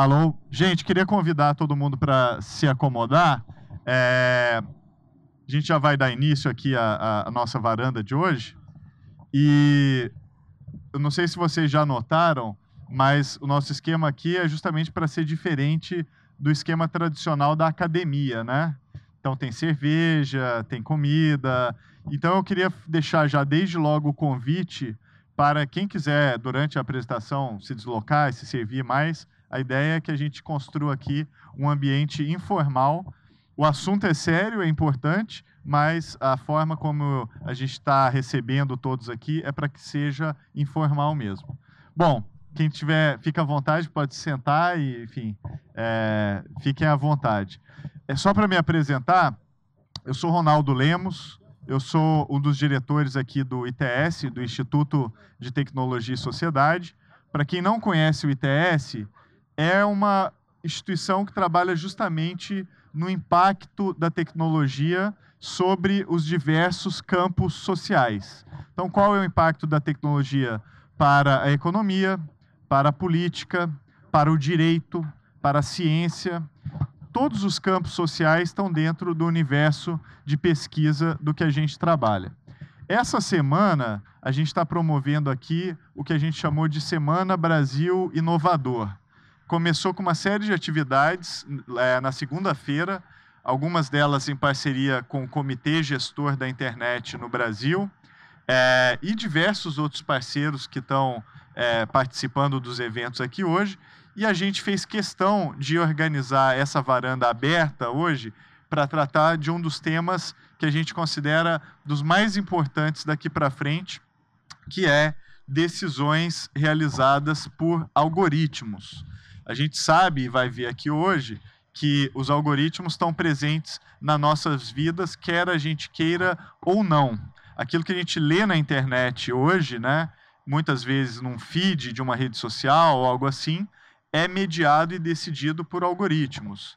Alô? Gente, queria convidar todo mundo para se acomodar. É... A gente já vai dar início aqui à, à nossa varanda de hoje. E eu não sei se vocês já notaram, mas o nosso esquema aqui é justamente para ser diferente do esquema tradicional da academia, né? Então tem cerveja, tem comida. Então eu queria deixar já desde logo o convite para quem quiser, durante a apresentação, se deslocar e se servir mais. A ideia é que a gente construa aqui um ambiente informal. O assunto é sério, é importante, mas a forma como a gente está recebendo todos aqui é para que seja informal mesmo. Bom, quem tiver, fica à vontade, pode sentar e, enfim, é, fiquem à vontade. É só para me apresentar, eu sou Ronaldo Lemos, eu sou um dos diretores aqui do ITS, do Instituto de Tecnologia e Sociedade. Para quem não conhece o ITS, é uma instituição que trabalha justamente no impacto da tecnologia sobre os diversos campos sociais. Então, qual é o impacto da tecnologia para a economia, para a política, para o direito, para a ciência todos os campos sociais estão dentro do universo de pesquisa do que a gente trabalha. Essa semana, a gente está promovendo aqui o que a gente chamou de Semana Brasil Inovador. Começou com uma série de atividades é, na segunda-feira, algumas delas em parceria com o Comitê Gestor da Internet no Brasil é, e diversos outros parceiros que estão é, participando dos eventos aqui hoje. E a gente fez questão de organizar essa varanda aberta hoje para tratar de um dos temas que a gente considera dos mais importantes daqui para frente, que é decisões realizadas por algoritmos. A gente sabe e vai ver aqui hoje que os algoritmos estão presentes nas nossas vidas, quer a gente queira ou não. Aquilo que a gente lê na internet hoje, né, muitas vezes num feed de uma rede social ou algo assim, é mediado e decidido por algoritmos.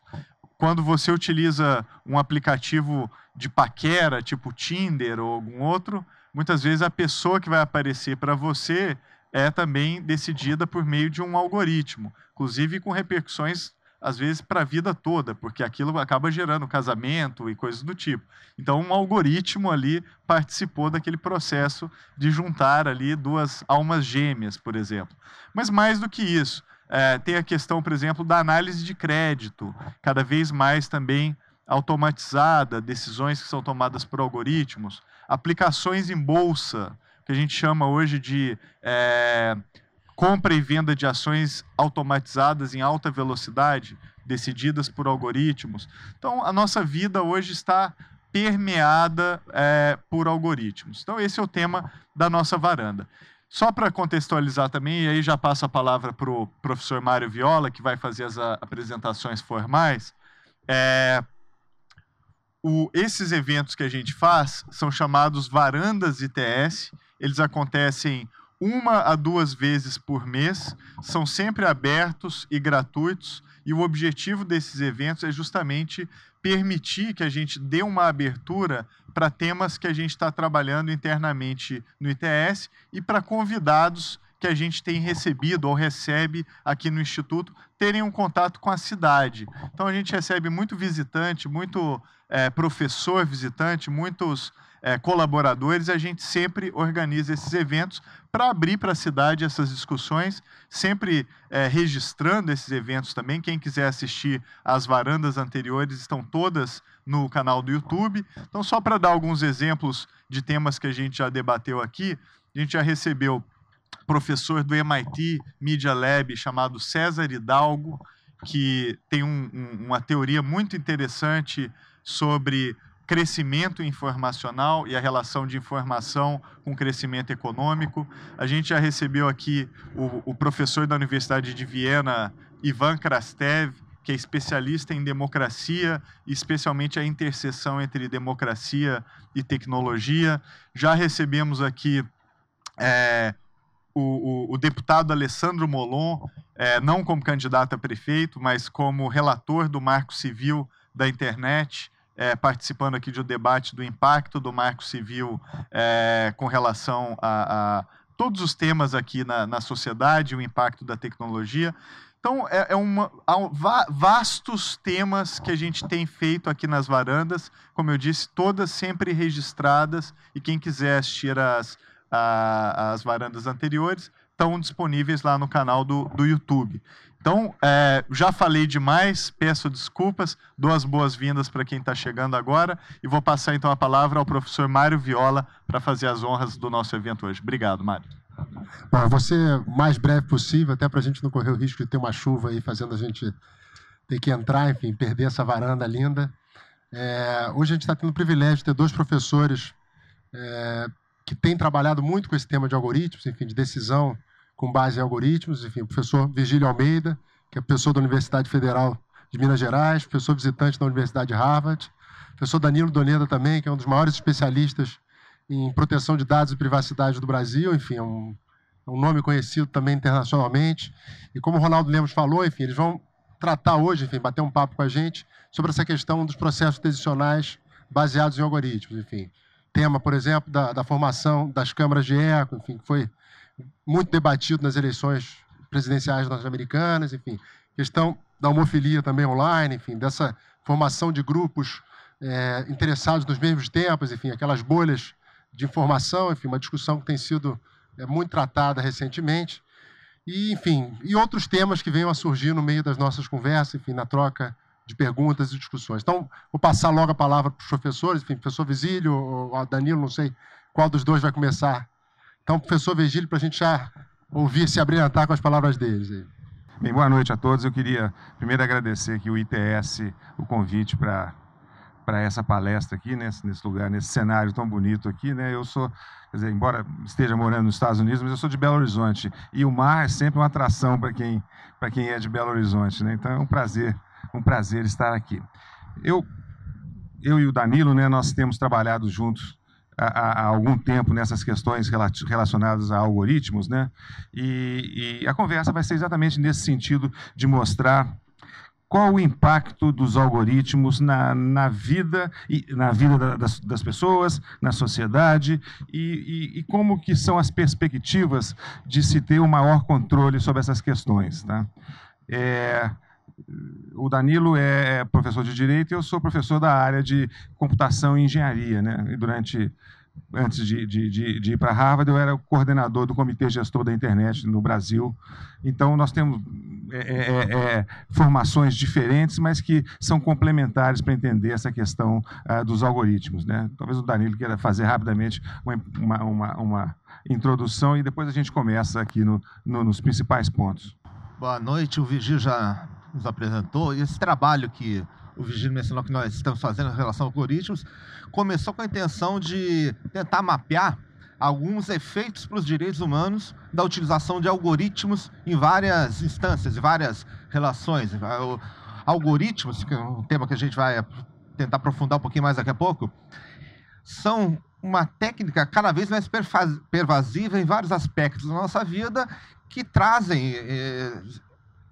Quando você utiliza um aplicativo de paquera, tipo Tinder ou algum outro, muitas vezes a pessoa que vai aparecer para você é também decidida por meio de um algoritmo, inclusive com repercussões às vezes para a vida toda, porque aquilo acaba gerando casamento e coisas do tipo. Então, um algoritmo ali participou daquele processo de juntar ali duas almas gêmeas, por exemplo. Mas mais do que isso, é, tem a questão, por exemplo, da análise de crédito, cada vez mais também automatizada, decisões que são tomadas por algoritmos, aplicações em bolsa, que a gente chama hoje de é, compra e venda de ações automatizadas em alta velocidade, decididas por algoritmos. Então, a nossa vida hoje está permeada é, por algoritmos. Então, esse é o tema da nossa varanda. Só para contextualizar também, e aí já passo a palavra para o professor Mário Viola, que vai fazer as apresentações formais. É, o, esses eventos que a gente faz são chamados varandas ITS, eles acontecem uma a duas vezes por mês, são sempre abertos e gratuitos, e o objetivo desses eventos é justamente permitir que a gente dê uma abertura para temas que a gente está trabalhando internamente no ITS e para convidados que a gente tem recebido ou recebe aqui no Instituto terem um contato com a cidade. Então a gente recebe muito visitante, muito é, professor visitante, muitos é, colaboradores, a gente sempre organiza esses eventos para abrir para a cidade essas discussões, sempre é, registrando esses eventos também. Quem quiser assistir as varandas anteriores estão todas no canal do YouTube. Então, só para dar alguns exemplos de temas que a gente já debateu aqui, a gente já recebeu professor do MIT Media Lab chamado César Hidalgo, que tem um, um, uma teoria muito interessante sobre crescimento informacional e a relação de informação com crescimento econômico. A gente já recebeu aqui o, o professor da Universidade de Viena, Ivan Krastev, que é especialista em democracia, especialmente a interseção entre democracia e tecnologia. Já recebemos aqui é, o, o, o, deputado Alessandro Molon, é, não como candidato a prefeito, mas como relator do Marco Civil da Internet é, participando aqui de um debate do impacto do marco civil é, com relação a, a, todos os temas aqui na, na sociedade, o impacto da tecnologia. Então, é, é uma, há vastos temas que a gente tem feito aqui nas varandas, como eu disse, todas sempre registradas, e quem quiser assistir as, a, as varandas anteriores, estão disponíveis lá no canal do, do YouTube. Então, é, já falei demais, peço desculpas, dou as boas-vindas para quem está chegando agora e vou passar então a palavra ao professor Mário Viola para fazer as honras do nosso evento hoje. Obrigado, Mário. Bom, o mais breve possível, até para a gente não correr o risco de ter uma chuva aí fazendo a gente ter que entrar, enfim, perder essa varanda linda. É, hoje a gente está tendo o privilégio de ter dois professores é, que têm trabalhado muito com esse tema de algoritmos, enfim, de decisão com base em algoritmos, enfim, o professor Virgílio Almeida, que é professor da Universidade Federal de Minas Gerais, professor visitante da Universidade de Harvard, professor Danilo Doneda também, que é um dos maiores especialistas em proteção de dados e privacidade do Brasil, enfim, é um, é um nome conhecido também internacionalmente. E como o Ronaldo Lemos falou, enfim, eles vão tratar hoje, enfim, bater um papo com a gente sobre essa questão dos processos decisionais baseados em algoritmos, enfim. Tema, por exemplo, da, da formação das câmaras de eco, enfim, que foi muito debatido nas eleições presidenciais norte-americanas, enfim. Questão da homofilia também online, enfim, dessa formação de grupos é, interessados nos mesmos tempos, enfim, aquelas bolhas de informação, enfim, uma discussão que tem sido é, muito tratada recentemente. E, enfim, e outros temas que venham a surgir no meio das nossas conversas, enfim, na troca de perguntas e discussões. Então, vou passar logo a palavra para os professores, enfim, professor Visílio ou Danilo, não sei qual dos dois vai começar. Então, professor Virgílio, para a gente já ouvir se abrilhantar com as palavras deles. Bem, boa noite a todos. Eu queria primeiro agradecer aqui o ITS, o convite para para essa palestra aqui, nesse, nesse lugar, nesse cenário tão bonito aqui, né? Eu sou, quer dizer, embora esteja morando nos Estados Unidos, mas eu sou de Belo Horizonte e o mar é sempre uma atração para quem para quem é de Belo Horizonte, né? Então é um prazer, um prazer estar aqui. Eu eu e o Danilo, né, nós temos trabalhado juntos há, há, algum tempo nessas questões relacionadas a algoritmos, né? E, e a conversa vai ser exatamente nesse sentido de mostrar qual o impacto dos algoritmos na, na vida na vida da, das, das, pessoas, na sociedade e, e, e, como que são as perspectivas de se ter um maior controle sobre essas questões, tá? É, o Danilo é professor de direito e eu sou professor da área de computação e engenharia, né? E durante antes de, de, de, de ir para Harvard, eu era coordenador do Comitê Gestor da Internet no Brasil. Então, nós temos é, é, é, é formações diferentes, mas que são complementares para entender essa questão ah, dos algoritmos. Né? Talvez o Danilo queira fazer rapidamente uma, uma, uma, introdução e depois a gente começa aqui no, no, nos principais pontos. Boa noite, o Vigil já nos apresentou. E esse trabalho que o Vigílio mencionou que nós estamos fazendo em relação a algoritmos, começou com a intenção de tentar mapear alguns efeitos para os direitos humanos da utilização de algoritmos em várias instâncias, em várias relações. Algoritmos, que é um tema que a gente vai tentar aprofundar um pouquinho mais daqui a pouco, são uma técnica cada vez mais pervasiva em vários aspectos da nossa vida que trazem, eh,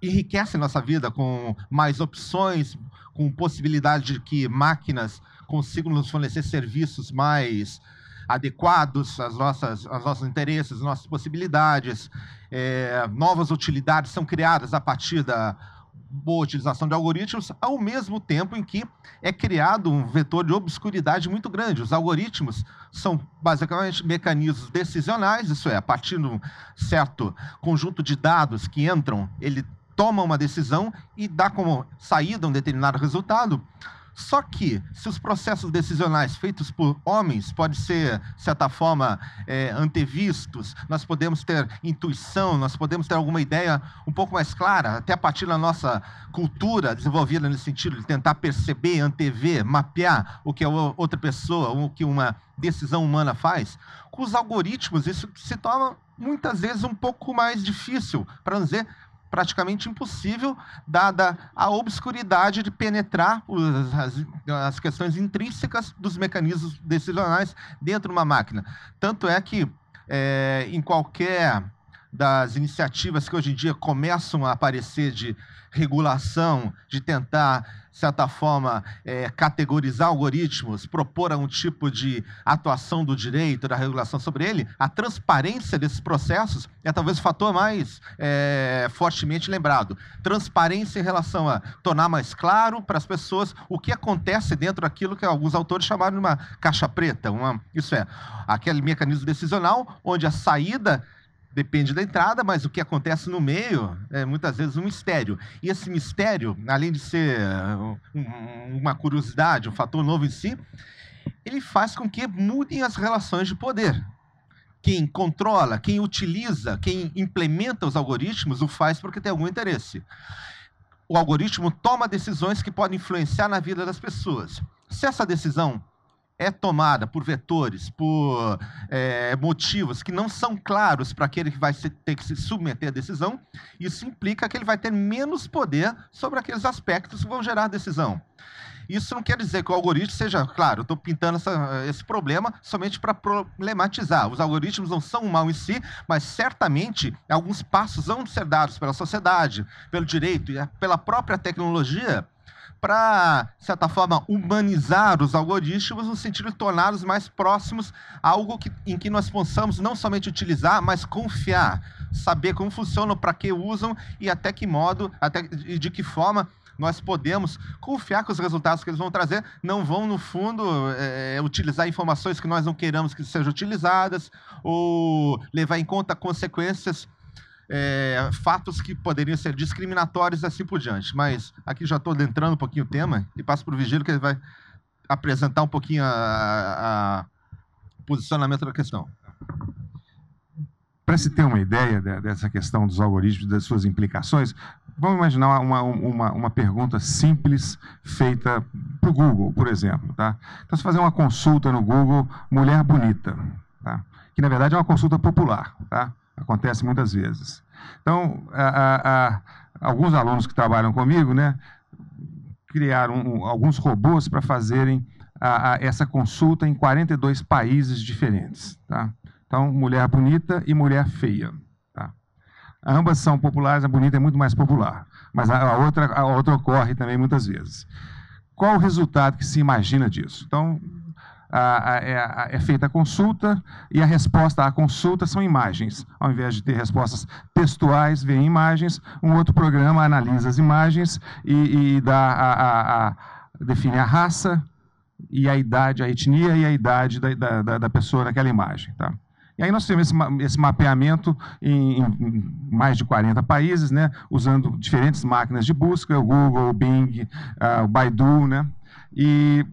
enriquecem nossa vida com mais opções, com possibilidade de que máquinas consigam nos fornecer serviços mais adequados às nossas, aos nossos interesses, às nossas possibilidades. É, novas utilidades são criadas a partir da boa utilização de algoritmos, ao mesmo tempo em que é criado um vetor de obscuridade muito grande. Os algoritmos são basicamente mecanismos decisionais, isso é, a partir de um certo conjunto de dados que entram, ele toma uma decisão e dá como saída um determinado resultado. Só que, se os processos decisionais feitos por homens podem ser, de certa forma, é, antevistos, nós podemos ter intuição, nós podemos ter alguma ideia um pouco mais clara, até a partir da nossa cultura desenvolvida nesse sentido, de tentar perceber, antever, mapear o que a outra pessoa, o que uma decisão humana faz. Com os algoritmos, isso se torna muitas vezes um pouco mais difícil, para não dizer praticamente impossível, dada a obscuridade de penetrar os, as, as, questões intrínsecas dos mecanismos decisionais dentro de uma máquina. Tanto é que, é, em qualquer das iniciativas que hoje em dia começam a aparecer de regulação, de tentar, de certa forma, é, categorizar algoritmos, propor um tipo de atuação do direito, da regulação sobre ele, a transparência desses processos é talvez o fator mais é, fortemente lembrado. Transparência em relação a tornar mais claro para as pessoas o que acontece dentro daquilo que alguns autores chamaram de uma caixa preta. Uma, isso é, aquele mecanismo decisional onde a saída depende da entrada, mas o que acontece no meio é muitas vezes um mistério. E esse mistério, além de ser uma curiosidade, um fator novo em si, ele faz com que mudem as relações de poder. Quem controla, quem utiliza, quem implementa os algoritmos o faz porque tem algum interesse. O algoritmo toma decisões que podem influenciar na vida das pessoas. Se essa decisão é tomada por vetores, por é, motivos que não são claros para aquele que vai ter que se submeter à decisão, isso implica que ele vai ter menos poder sobre aqueles aspectos que vão gerar a decisão. Isso não quer dizer que o algoritmo seja, claro, estou pintando essa, esse problema somente para problematizar. Os algoritmos não são um mal em si, mas certamente alguns passos vão ser dados pela sociedade, pelo direito e pela própria tecnologia para, de certa forma, humanizar os algoritmos no sentido de torná-los mais próximos a algo que, em que nós possamos não somente utilizar, mas confiar, saber como funcionam, para que usam e até que modo, até e de que forma nós podemos confiar que os resultados que eles vão trazer não vão, no fundo, é, utilizar informações que nós não queiramos que sejam utilizadas ou levar em conta consequências é, fatos que poderiam ser discriminatórios e assim por diante. Mas aqui já estou adentrando um pouquinho o tema e passo para o Vigílio que ele vai apresentar um pouquinho o posicionamento da questão. Para se ter uma ideia dessa questão dos algoritmos, das suas implicações, vamos imaginar uma, uma, uma pergunta simples feita para o Google, por exemplo. Tá? Então, se fazer uma consulta no Google, mulher bonita, tá? que na verdade é uma consulta popular. Tá? Acontece muitas vezes. Então, a, a, a, alguns alunos que trabalham comigo, né, criaram um, alguns robôs para fazerem essa consulta em 42 países diferentes. Tá? Então, mulher bonita e mulher feia. Tá? Ambas são populares, a bonita é muito mais popular, mas a, outra, a outra ocorre também muitas vezes. Qual o resultado que se imagina disso? Então, é, é, feita a consulta e a resposta à consulta são imagens. Ao invés de ter respostas textuais, vem imagens. Um outro programa analisa as imagens e, e dá a, a, a, define a raça e a idade, a etnia e a idade da, da, da pessoa naquela imagem. Tá? E aí nós temos esse, esse mapeamento em, em, mais de 40 países, né, usando diferentes máquinas de busca, o Google, o Bing, uh, o Baidu, né, e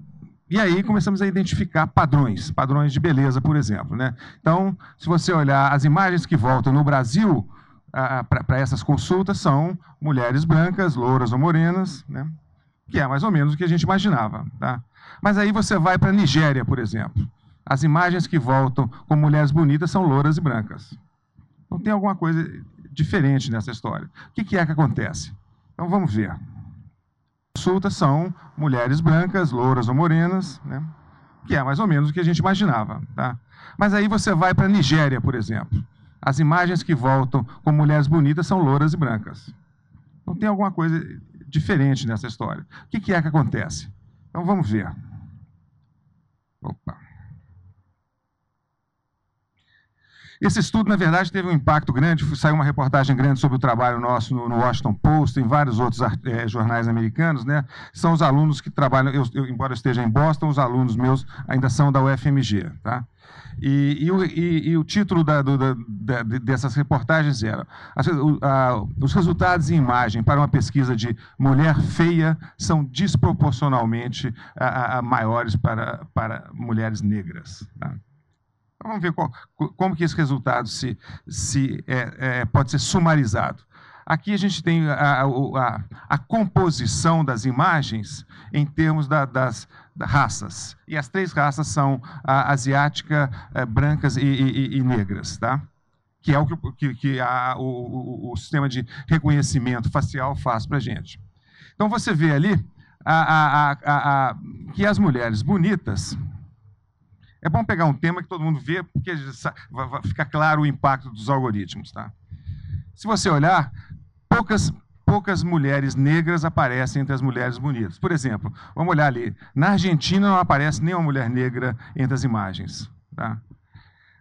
e aí começamos a identificar padrões, padrões de beleza, por exemplo. Né? Então, se você olhar as imagens que voltam no Brasil para essas consultas, são mulheres brancas, louras ou morenas, né? que é mais ou menos o que a gente imaginava. Tá? Mas aí você vai para a Nigéria, por exemplo. As imagens que voltam com mulheres bonitas são louras e brancas. Então tem alguma coisa diferente nessa história. O que, é que acontece? Então vamos ver consulta são mulheres brancas, louras ou morenas, né? que é mais ou menos o que a gente imaginava. Tá? Mas aí você vai para a Nigéria, por exemplo. As imagens que voltam com mulheres bonitas são louras e brancas. Então tem alguma coisa diferente nessa história. O que, que é que acontece? Então vamos ver. Opa. Esse estudo, na verdade, teve um impacto grande. Saiu uma reportagem grande sobre o trabalho nosso no, Washington Post, em vários outros é, jornais americanos. Né? São os alunos que trabalham, eu, eu, embora eu esteja em Boston, os alunos meus ainda são da UFMG. Tá? E, e, e, e, o, título da, do, da, dessas reportagens era a, os resultados em imagem para uma pesquisa de mulher feia são desproporcionalmente a, maiores para, para mulheres negras. Tá? Vamos ver qual, como que esse resultado se, se é, é, pode ser sumarizado. Aqui a gente tem a, a, a composição das imagens em termos da, das raças. E as três raças são a, asiática, é, brancas e, e, e, negras. Tá? Que é o que, que, que a, o, o, sistema de reconhecimento facial faz para a gente. Então você vê ali que as mulheres bonitas é bom pegar um tema que todo mundo vê, porque fica claro o impacto dos algoritmos. Tá? se você olhar, poucas, poucas mulheres negras aparecem entre as mulheres bonitas. Por exemplo, vamos olhar ali. Na Argentina não aparece nenhuma mulher negra entre as imagens. Tá?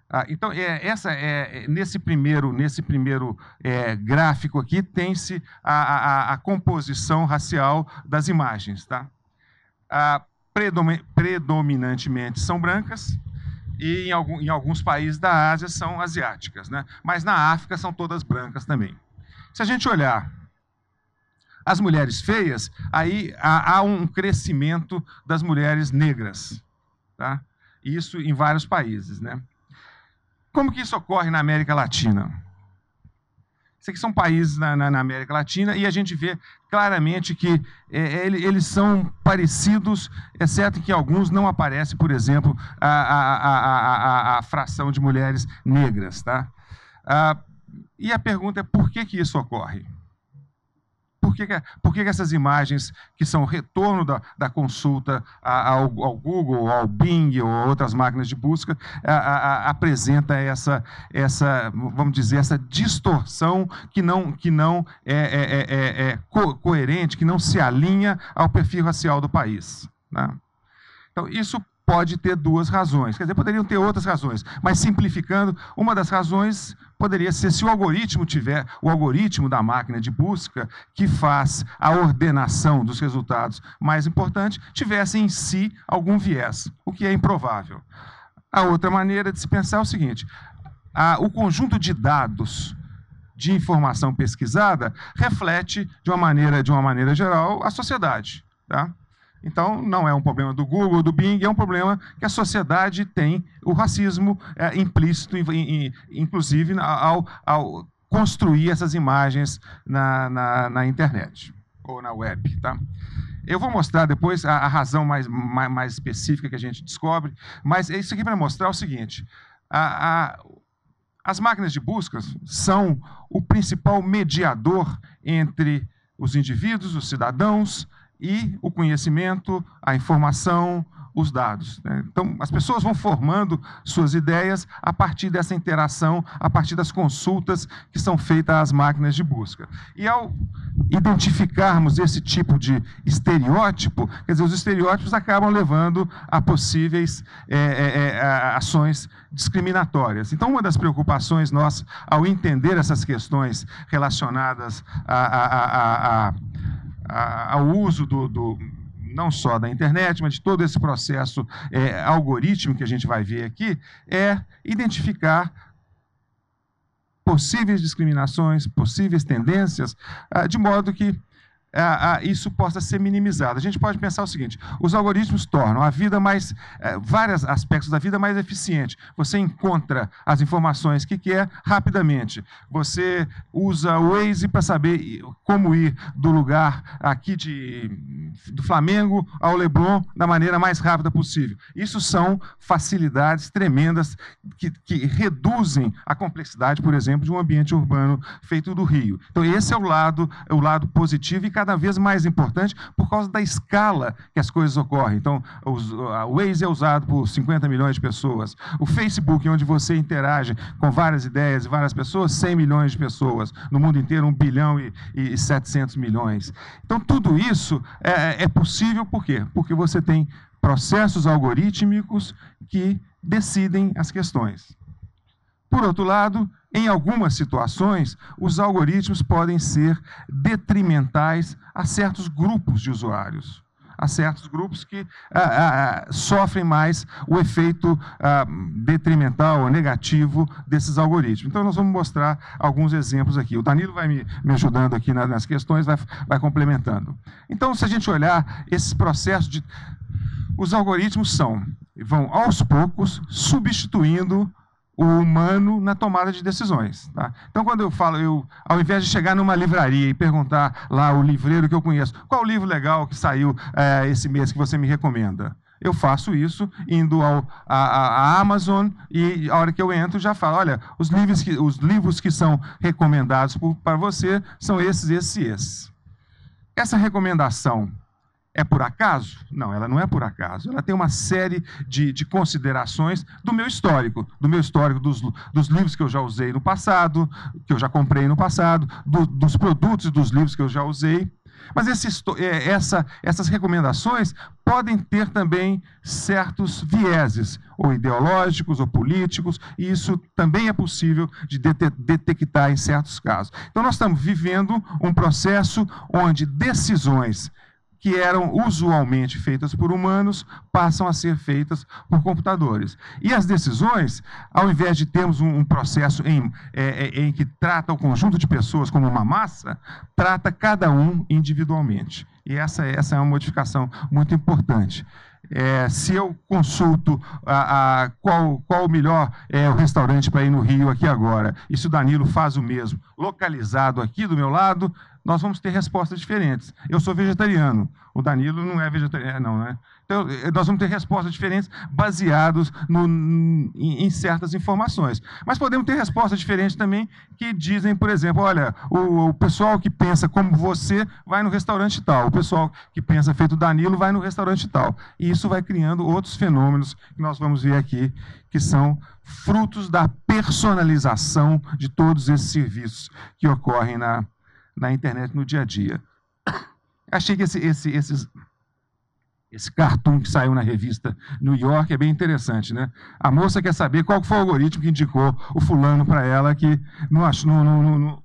Ah, então, é, essa é, é, nesse primeiro, nesse primeiro é, gráfico aqui, tem-se a, a, a, composição racial das imagens. Tá? Ah, predominantemente são brancas e em, alguns países da Ásia são asiáticas. Né? Mas na África são todas brancas também. Se a gente olhar as mulheres feias, aí há, há um crescimento das mulheres negras. Tá? Isso em vários países. Né? Como que isso ocorre na América Latina? Aqui são países na, na, na América Latina e a gente vê claramente que é, é eles são parecidos, exceto que alguns não aparece, por exemplo, a, a, a, a, fração de mulheres negras. Tá? Ah, e a pergunta é por que, que isso ocorre? Que, por que essas imagens, que são retorno da, da consulta ao, ao, Google, ao Bing ou outras máquinas de busca, a, a, apresenta essa, essa, vamos dizer, essa distorção que não, que não é, é, é, é co coerente, que não se alinha ao perfil racial do país. Né? Então, isso pode ter duas razões. Quer dizer, poderiam ter outras razões, mas simplificando, uma das razões poderia ser se o algoritmo tiver, o algoritmo da máquina de busca que faz a ordenação dos resultados mais importante, tivesse em si algum viés, o que é improvável. A outra maneira de se pensar é o seguinte: a, o conjunto de dados de informação pesquisada reflete de uma maneira, de uma maneira geral, a sociedade, tá? Então, não é um problema do Google, do Bing, é um problema que a sociedade tem o racismo é, implícito, inclusive ao, ao, construir essas imagens na, na, na, internet ou na web. Tá? Eu vou mostrar depois a, a razão mais, mais, mais, específica que a gente descobre, mas isso aqui para mostrar o seguinte: a, a, as máquinas de busca são o principal mediador entre os indivíduos, os cidadãos, e o conhecimento, a informação, os dados. Né? Então, as pessoas vão formando suas ideias a partir dessa interação, a partir das consultas que são feitas às máquinas de busca. E ao identificarmos esse tipo de estereótipo, quer dizer, os estereótipos acabam levando a possíveis é, é, é ações discriminatórias. Então, uma das preocupações nossas, ao entender essas questões relacionadas a, a, a, a ao uso do, do, não só da internet, mas de todo esse processo é, algorítmico que a gente vai ver aqui, é identificar possíveis discriminações, possíveis tendências, ah, de modo que isso possa ser minimizado. A gente pode pensar o seguinte: os algoritmos tornam a vida mais, é, vários aspectos da vida mais eficiente. Você encontra as informações que quer rapidamente. Você usa o Waze para saber como ir do lugar aqui de, do Flamengo ao Leblon da maneira mais rápida possível. Isso são facilidades tremendas que, que reduzem a complexidade, por exemplo, de um ambiente urbano feito do Rio. Então esse é o lado, é o lado positivo e cada vez mais importante por causa da escala que as coisas ocorrem. Então, o Waze é usado por 50 milhões de pessoas. O Facebook, onde você interage com várias ideias e várias pessoas, 100 milhões de pessoas. No mundo inteiro, 1 bilhão e, e 700 milhões. Então, tudo isso é, é possível por quê? Porque você tem processos algorítmicos que decidem as questões. Por outro lado, em algumas situações, os algoritmos podem ser detrimentais a certos grupos de usuários, a certos grupos que ah, ah, ah sofrem mais o efeito ah, detrimental ou negativo desses algoritmos. Então, nós vamos mostrar alguns exemplos aqui. O Danilo vai me, me ajudando aqui nas questões, vai, vai complementando. Então, se a gente olhar esses processos de. Os algoritmos são, vão aos poucos substituindo o humano na tomada de decisões. Tá? Então, quando eu falo, eu, ao invés de chegar numa livraria e perguntar lá o livreiro que eu conheço, qual o livro legal que saiu é, esse mês que você me recomenda? Eu faço isso indo ao, a, a, Amazon e a hora que eu entro já falo, olha, os livros que, os livros que são recomendados para você são esses, esses e esses. Essa recomendação é por acaso? Não, ela não é por acaso. Ela tem uma série de, de considerações do meu histórico, do meu histórico, dos, dos, livros que eu já usei no passado, que eu já comprei no passado, do, dos produtos dos livros que eu já usei. Mas é, essa, essas recomendações podem ter também certos vieses, ou ideológicos ou políticos, e isso também é possível de detectar em certos casos. Então, nós estamos vivendo um processo onde decisões que eram usualmente feitas por humanos passam a ser feitas por computadores. E as decisões, ao invés de termos um, processo em, é, é, em que trata o conjunto de pessoas como uma massa, trata cada um individualmente. E essa, essa é uma modificação muito importante. É, se eu consulto a, a, qual, qual o melhor é, o restaurante para ir no Rio aqui agora, e se o Danilo faz o mesmo, localizado aqui do meu lado, nós vamos ter respostas diferentes. Eu sou vegetariano, o Danilo não é vegetariano, não, né? Então, eh, nós vamos ter respostas diferentes baseados no, em, em, certas informações. Mas podemos ter respostas diferentes também que dizem, por exemplo, olha, o, o, pessoal que pensa como você vai no restaurante tal, o pessoal que pensa feito Danilo vai no restaurante tal. E isso vai criando outros fenômenos que nós vamos ver aqui, que são frutos da personalização de todos esses serviços que ocorrem na, na internet no dia a dia. Achei que esse, esse, esses, esse cartoon que saiu na revista New York é bem interessante, né? A moça quer saber qual foi o algoritmo que indicou o fulano para ela que não, não, não, não,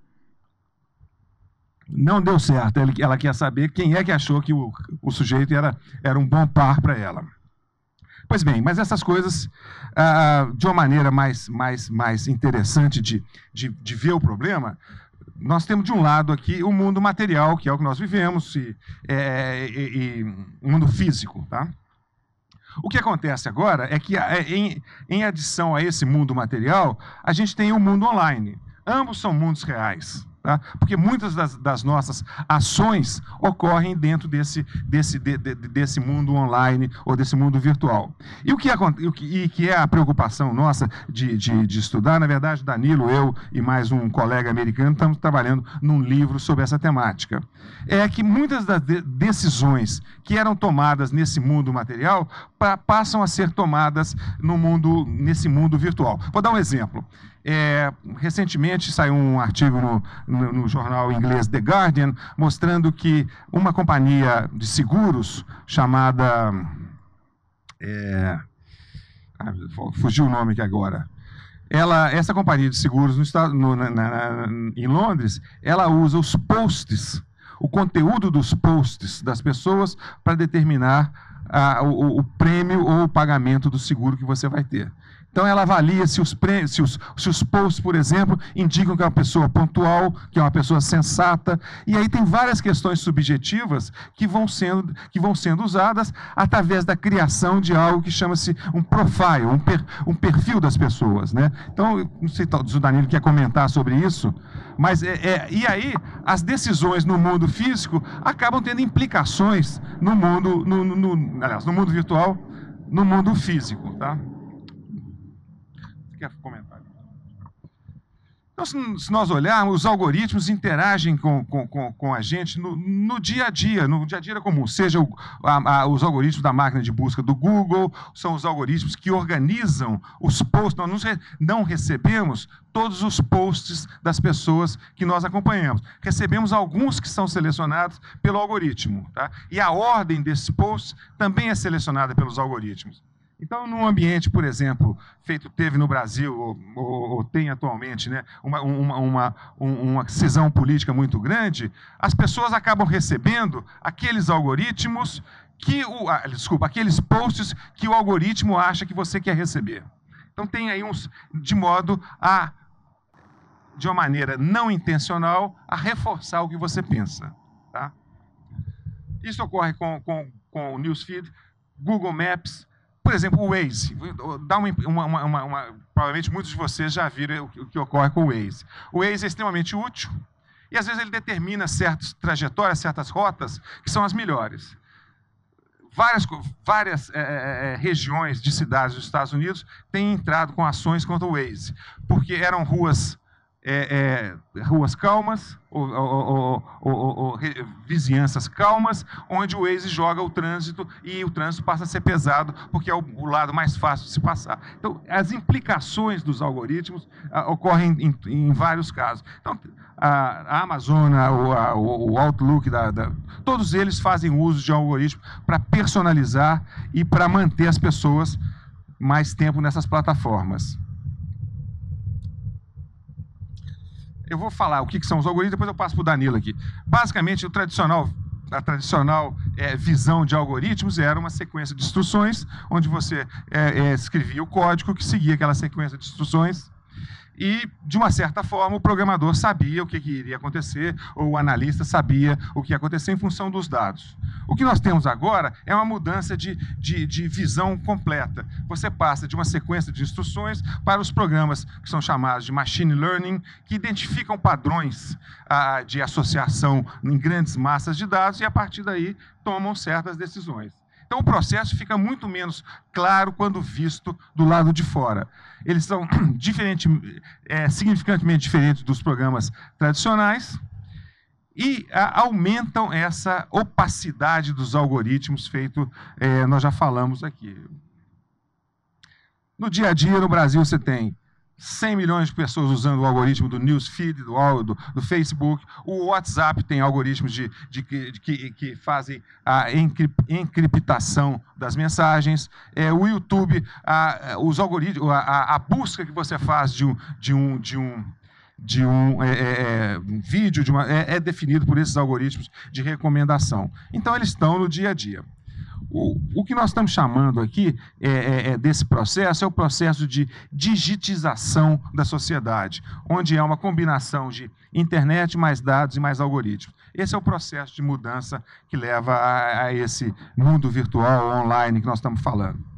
não deu certo. Ela quer saber quem é que achou que o, o sujeito era, era um bom par para ela. Pois bem, mas essas coisas, ah, de uma maneira mais, mais, mais interessante de, de, de ver o problema, nós temos de um lado aqui o mundo material, que é o que nós vivemos, e, é, e, e o mundo físico. Tá? O que acontece agora é que, é, em, em adição a esse mundo material, a gente tem o mundo online. Ambos são mundos reais. Tá? Porque muitas das, das, nossas ações ocorrem dentro desse, desse, de, de, desse mundo online ou desse mundo virtual. E o que, é, o que, que é a preocupação nossa de, de, de, estudar, na verdade, Danilo, eu e mais um colega americano estamos trabalhando num livro sobre essa temática. É que muitas das de, decisões que eram tomadas nesse mundo material pra, passam a ser tomadas no mundo, nesse mundo virtual. Vou dar um exemplo. É, recentemente saiu um artigo no, no, no, jornal inglês The Guardian mostrando que uma companhia de seguros chamada. É, fugiu o nome aqui agora. Ela, essa companhia de seguros no na, na, em Londres, ela usa os posts, o conteúdo dos posts das pessoas para determinar ah, o, o prêmio ou o pagamento do seguro que você vai ter. Então ela avalia se os, se, os, se os posts, por exemplo, indicam que é uma pessoa pontual, que é uma pessoa sensata. E aí tem várias questões subjetivas que vão sendo, que vão sendo usadas através da criação de algo que chama-se um profile, um, per, um perfil das pessoas. Né? Então, não sei se o Danilo quer comentar sobre isso, mas é, é, e aí as decisões no mundo físico acabam tendo implicações no mundo, no, no, no aliás, no mundo virtual, no mundo físico. Tá? Quer comentar? Então, se nós olharmos, os algoritmos interagem com, com, com a gente no, no, dia a dia, no dia a dia comum, seja o, a, a, os algoritmos da máquina de busca do Google, são os algoritmos que organizam os posts. Nós não recebemos todos os posts das pessoas que nós acompanhamos. Recebemos alguns que são selecionados pelo algoritmo. Tá? E a ordem desses posts também é selecionada pelos algoritmos. Então, num ambiente, por exemplo, feito teve no Brasil, ou, ou, ou tem atualmente, né, uma, uma, uma, uma cisão política muito grande, as pessoas acabam recebendo aqueles algoritmos que o, ah, desculpa, aqueles posts que o algoritmo acha que você quer receber. Então tem aí uns de modo a de uma maneira não intencional a reforçar o que você pensa, tá? Isso ocorre com, com, com o newsfeed, Google Maps, por exemplo, o Waze. Dá uma, uma, uma, uma, provavelmente muitos de vocês já viram o que, ocorre com o Waze. O Waze é extremamente útil e às vezes ele determina certas trajetórias, certas rotas que são as melhores. Várias, várias é, é, regiões de cidades dos Estados Unidos têm entrado com ações contra o Waze, porque eram ruas é, é, ruas calmas, ou, ou, ou, vizinhanças calmas, onde o Waze joga o trânsito e o trânsito passa a ser pesado, porque é o, o lado mais fácil de se passar. Então, as implicações dos algoritmos a, ocorrem em, em, vários casos. Então, a, a Amazon, a, o, o, Outlook, da, da, todos eles fazem uso de um algoritmo para personalizar e para manter as pessoas mais tempo nessas plataformas. Eu vou falar o que, que são os algoritmos, depois eu passo para o Danilo aqui. Basicamente, o tradicional a tradicional é, visão de algoritmos era uma sequência de instruções, onde você é, é, escrevia o código que seguia aquela sequência de instruções e, de uma certa forma, o programador sabia o que, iria acontecer, ou o analista sabia o que ia acontecer em função dos dados. O que nós temos agora é uma mudança de, de, de visão completa. Você passa de uma sequência de instruções para os programas que são chamados de machine learning, que identificam padrões ah, de associação em grandes massas de dados e, a partir daí, tomam certas decisões. Então, o processo fica muito menos claro quando visto do lado de fora. Eles são diferente, é, significantemente diferentes dos programas tradicionais e a, aumentam essa opacidade dos algoritmos feito, é, nós já falamos aqui. No dia a dia, no Brasil, você tem 100 milhões de pessoas usando o algoritmo do newsfeed, do, do, do Facebook. O WhatsApp tem algoritmos de, de, de que, que, fazem a encriptação das mensagens. É, o YouTube, a, os algoritmos, a, a, busca que você faz de um, de um, de um de um, é, é, é um vídeo de uma, é, é definido por esses algoritmos de recomendação. Então, eles estão no dia a dia. O, o que nós estamos chamando aqui é, é, é, desse processo é o processo de digitização da sociedade, onde é uma combinação de internet, mais dados e mais algoritmos. Esse é o processo de mudança que leva a, a esse mundo virtual, online que nós estamos falando.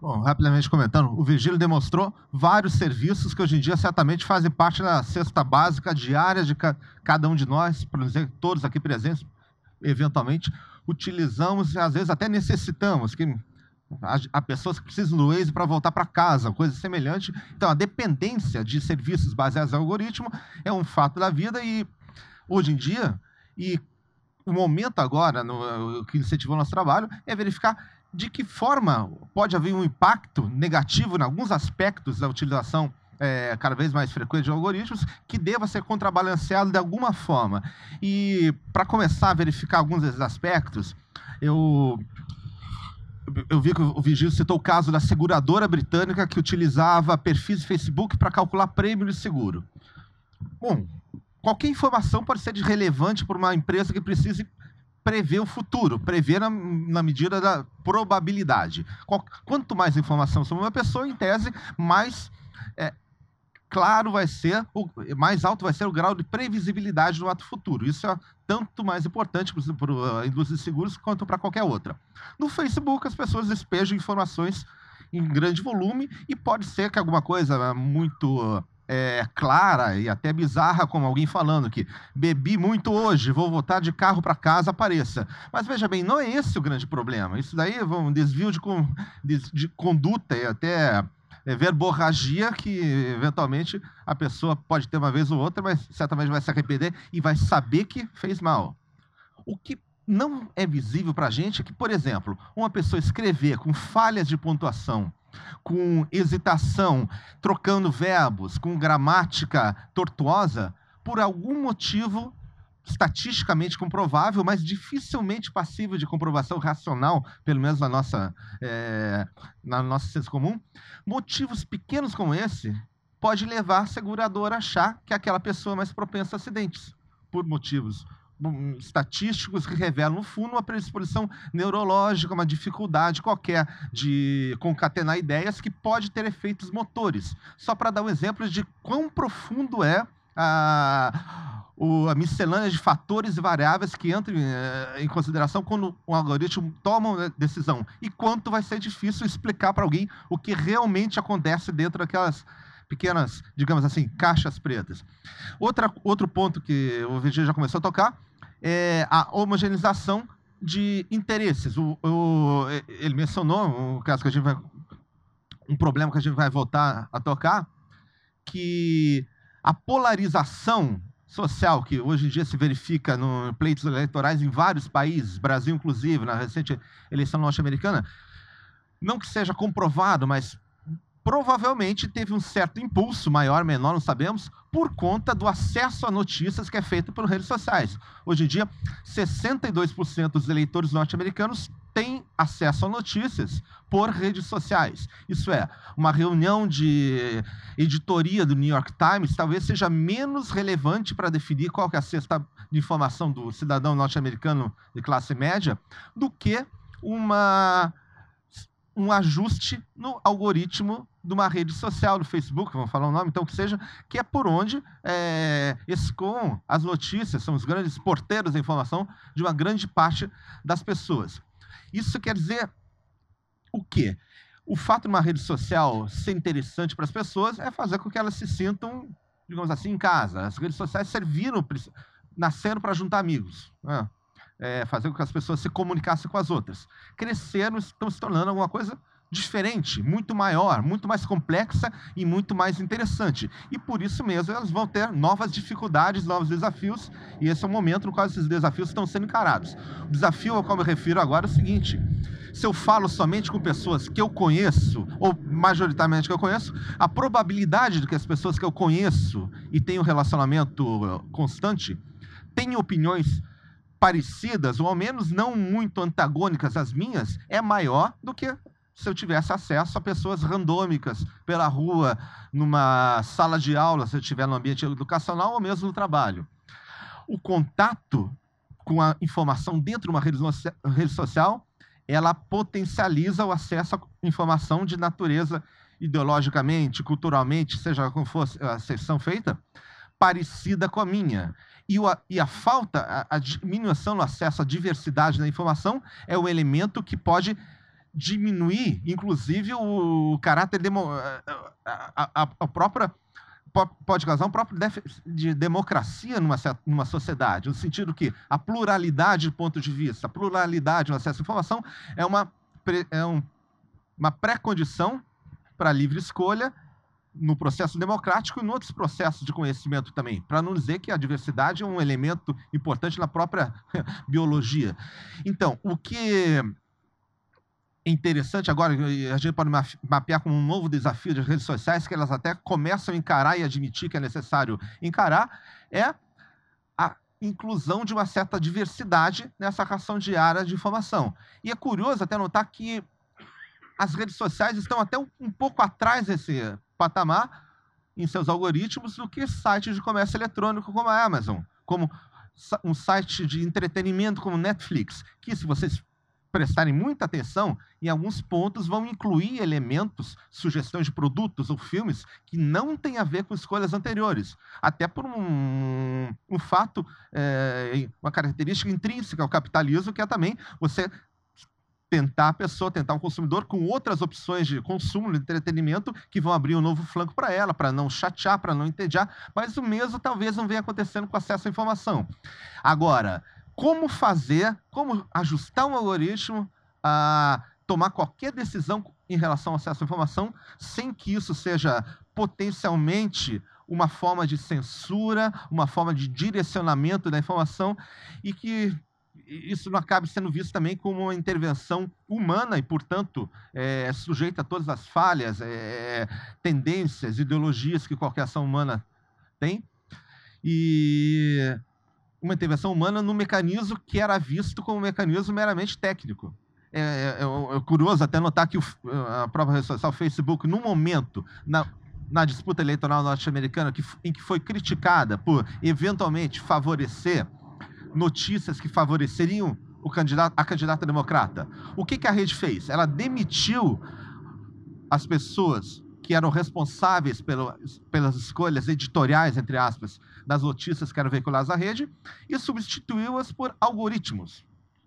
Bom, rapidamente comentando, o Virgílio demonstrou vários serviços que hoje em dia certamente fazem parte da cesta básica diária de ca cada um de nós, para dizer todos aqui presentes, eventualmente utilizamos e às vezes até necessitamos, que há pessoas que precisam do Waze para voltar para casa, coisa semelhante. Então, a dependência de serviços baseados em algoritmo é um fato da vida e, hoje em dia, e o momento agora, no, que incentivou o nosso trabalho, é verificar de que forma pode haver um impacto negativo em alguns aspectos da utilização é, cada vez mais frequente de algoritmos que deva ser contrabalanceado de alguma forma. E para começar a verificar alguns desses aspectos, eu eu vi que o Vigil citou o caso da seguradora britânica que utilizava perfis de Facebook para calcular prêmio de seguro. Bom, qualquer informação pode ser de relevante para uma empresa que precise prever o futuro, prever na, na medida da probabilidade. Quanto mais informação sobre uma pessoa, em tese, mais é, claro vai ser, o mais alto vai ser o grau de previsibilidade do ato futuro. Isso é tanto mais importante para a indústria de seguros quanto para qualquer outra. No Facebook, as pessoas despejam informações em grande volume e pode ser que alguma coisa muito é, clara e até bizarra, como alguém falando que bebi muito hoje, vou voltar de carro para casa, apareça. Mas veja bem, não é esse o grande problema. Isso daí é um desvio de, de, de conduta e até verborragia que, eventualmente, a pessoa pode ter uma vez ou outra, mas certamente vai se arrepender e vai saber que fez mal. O que não é visível para a gente é que, por exemplo, uma pessoa escrever com falhas de pontuação, com hesitação, trocando verbos, com gramática tortuosa, por algum motivo estatisticamente comprovável, mas dificilmente passível de comprovação racional, pelo menos na nossa, é, na nossa senso comum, motivos pequenos como esse pode levar a seguradora a achar que aquela pessoa é mais propensa a acidentes, por motivos estatísticos que revelam, no fundo, uma predisposição neurológica, uma dificuldade qualquer de concatenar ideias que pode ter efeitos motores. Só para dar um exemplo de quão profundo é a, a miscelânea de fatores e variáveis que entram eh, em consideração quando o algoritmo toma uma decisão. E quanto vai ser difícil explicar para alguém o que realmente acontece dentro daquelas pequenas, digamos assim, caixas pretas. Outra, outro ponto que o VG já começou a tocar é a homogeneização de interesses. O, o, ele mencionou um caso que a gente vai, um problema que a gente vai voltar a tocar, que a polarização social que hoje em dia se verifica no pleitos eleitorais em vários países, Brasil inclusive, na recente eleição norte-americana, não que seja comprovado, mas provavelmente teve um certo impulso, maior, menor, não sabemos, por conta do acesso a notícias que é feito por redes sociais. Hoje em dia, 62% dos eleitores norte-americanos têm acesso a notícias por redes sociais. Isso é, uma reunião de editoria do New York Times talvez seja menos relevante para definir qual é a cesta de informação do cidadão norte-americano de classe média do que uma um ajuste no algoritmo de uma rede social, do Facebook, vamos falar o nome, então que seja, que é por onde é, escoam as notícias, são os grandes porteiros da informação de uma grande parte das pessoas. Isso quer dizer o quê? O fato de uma rede social ser interessante para as pessoas é fazer com que elas se sintam, digamos assim, em casa. As redes sociais serviram, nasceram para juntar amigos. Né? é, fazer com que as pessoas se comunicassem com as outras. Cresceram, estão se tornando alguma coisa diferente, muito maior, muito mais complexa e muito mais interessante. E por isso mesmo elas vão ter novas dificuldades, novos desafios, e esse é o momento no qual esses desafios estão sendo encarados. O desafio ao qual me refiro agora é o seguinte: se eu falo somente com pessoas que eu conheço, ou majoritariamente que eu conheço, a probabilidade de que as pessoas que eu conheço e tenho relacionamento constante tenham opiniões parecidas, ou ao menos não muito antagônicas às minhas, é maior do que se eu tivesse acesso a pessoas randômicas pela rua, numa sala de aula, se eu estiver no ambiente educacional ou mesmo no trabalho. O contato com a informação dentro de uma rede social, ela potencializa o acesso à informação de natureza ideologicamente, culturalmente, seja como for a sessão feita, parecida com a minha. E, o, e a falta, a, a, diminuição no acesso à diversidade da informação é um elemento que pode diminuir, inclusive, o, caráter demo, a, a, a, própria pode causar um próprio déficit de democracia numa, numa sociedade, no sentido que a pluralidade de ponto de vista, a pluralidade no acesso à informação é uma, é um, uma pré-condição para a livre escolha no processo democrático e em outros processos de conhecimento também, para não dizer que a diversidade é um elemento importante na própria biologia. Então, o que interessante agora, a gente pode mapear como um novo desafio das redes sociais, que elas até começam a encarar e admitir que é necessário encarar, é a inclusão de uma certa diversidade nessa ração diária de informação. E é curioso até notar que as redes sociais estão até um pouco atrás desse patamar em seus algoritmos do que sites de comércio eletrônico como a Amazon, como um site de entretenimento como Netflix, que se vocês prestarem muita atenção, em alguns pontos vão incluir elementos, sugestões de produtos ou filmes que não têm a ver com escolhas anteriores. Até por um, um fato, é, uma característica intrínseca ao capitalismo, que é também você tentar a pessoa, tentar o consumidor com outras opções de consumo, de entretenimento, que vão abrir um novo flanco para ela, para não chatear, para não entediar, mas o mesmo talvez não venha acontecendo com acesso à informação. Agora, como fazer, como ajustar um algoritmo a tomar qualquer decisão em relação ao acesso à informação sem que isso seja potencialmente uma forma de censura, uma forma de direcionamento da informação e que isso não acabe sendo visto também como uma intervenção humana e, portanto, é, sujeita a todas as falhas, é, tendências, ideologias que qualquer ação humana tem. E uma intervenção humana no mecanismo que era visto como um mecanismo meramente técnico. É, é, é, é curioso até notar que o, a própria rede social, o Facebook, no momento, na, na disputa eleitoral norte-americana, em que foi criticada por eventualmente favorecer notícias que favoreceriam o candidato, a candidata democrata. O que, que a rede fez? Ela demitiu as pessoas que eram responsáveis pelo, pelas escolhas editoriais, entre aspas, das notícias que eram veiculadas à rede e substituiu-as por algoritmos,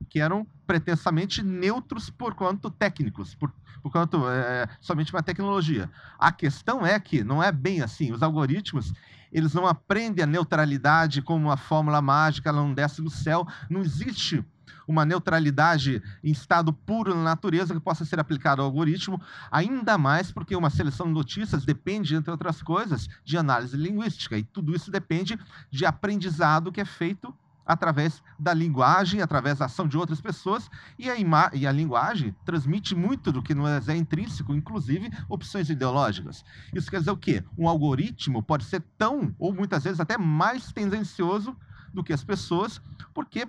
que eram pretensamente neutros por quanto técnicos, por, por quanto é, somente uma tecnologia. A questão é que não é bem assim. Os algoritmos eles não aprendem a neutralidade como uma fórmula mágica, ela não desce do céu. Não existe uma neutralidade em estado puro na natureza que possa ser aplicado ao algoritmo, ainda mais porque uma seleção de notícias depende, entre outras coisas, de análise linguística, e tudo isso depende de aprendizado que é feito através da linguagem, através da ação de outras pessoas, e a, e a linguagem transmite muito do que não é intrínseco, inclusive opções ideológicas. Isso quer dizer o quê? Um algoritmo pode ser tão, ou muitas vezes até mais tendencioso do que as pessoas, porque,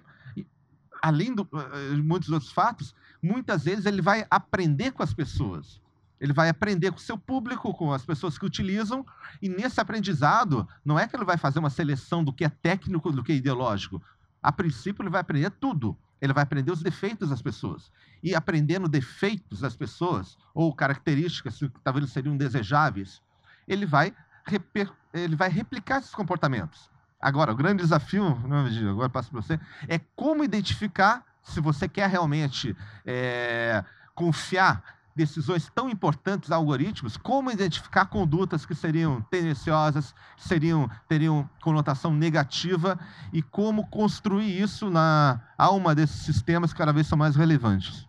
além de eh, muitos outros fatos, muitas vezes ele vai aprender com as pessoas. Ele vai aprender com o seu público, com as pessoas que utilizam, e nesse aprendizado, não é que ele vai fazer uma seleção do que é técnico, do que é ideológico. A princípio, ele vai aprender tudo. Ele vai aprender os defeitos das pessoas. E aprendendo defeitos das pessoas, ou características que talvez seriam desejáveis, ele vai, ele vai replicar esses comportamentos. Agora, o grande desafio, não, agora passo para você, é como identificar se você quer realmente é, confiar decisões tão importantes algoritmos, como identificar condutas que seriam tendenciosas, seriam teriam conotação negativa e como construir isso na alma desses sistemas que cada vez são mais relevantes.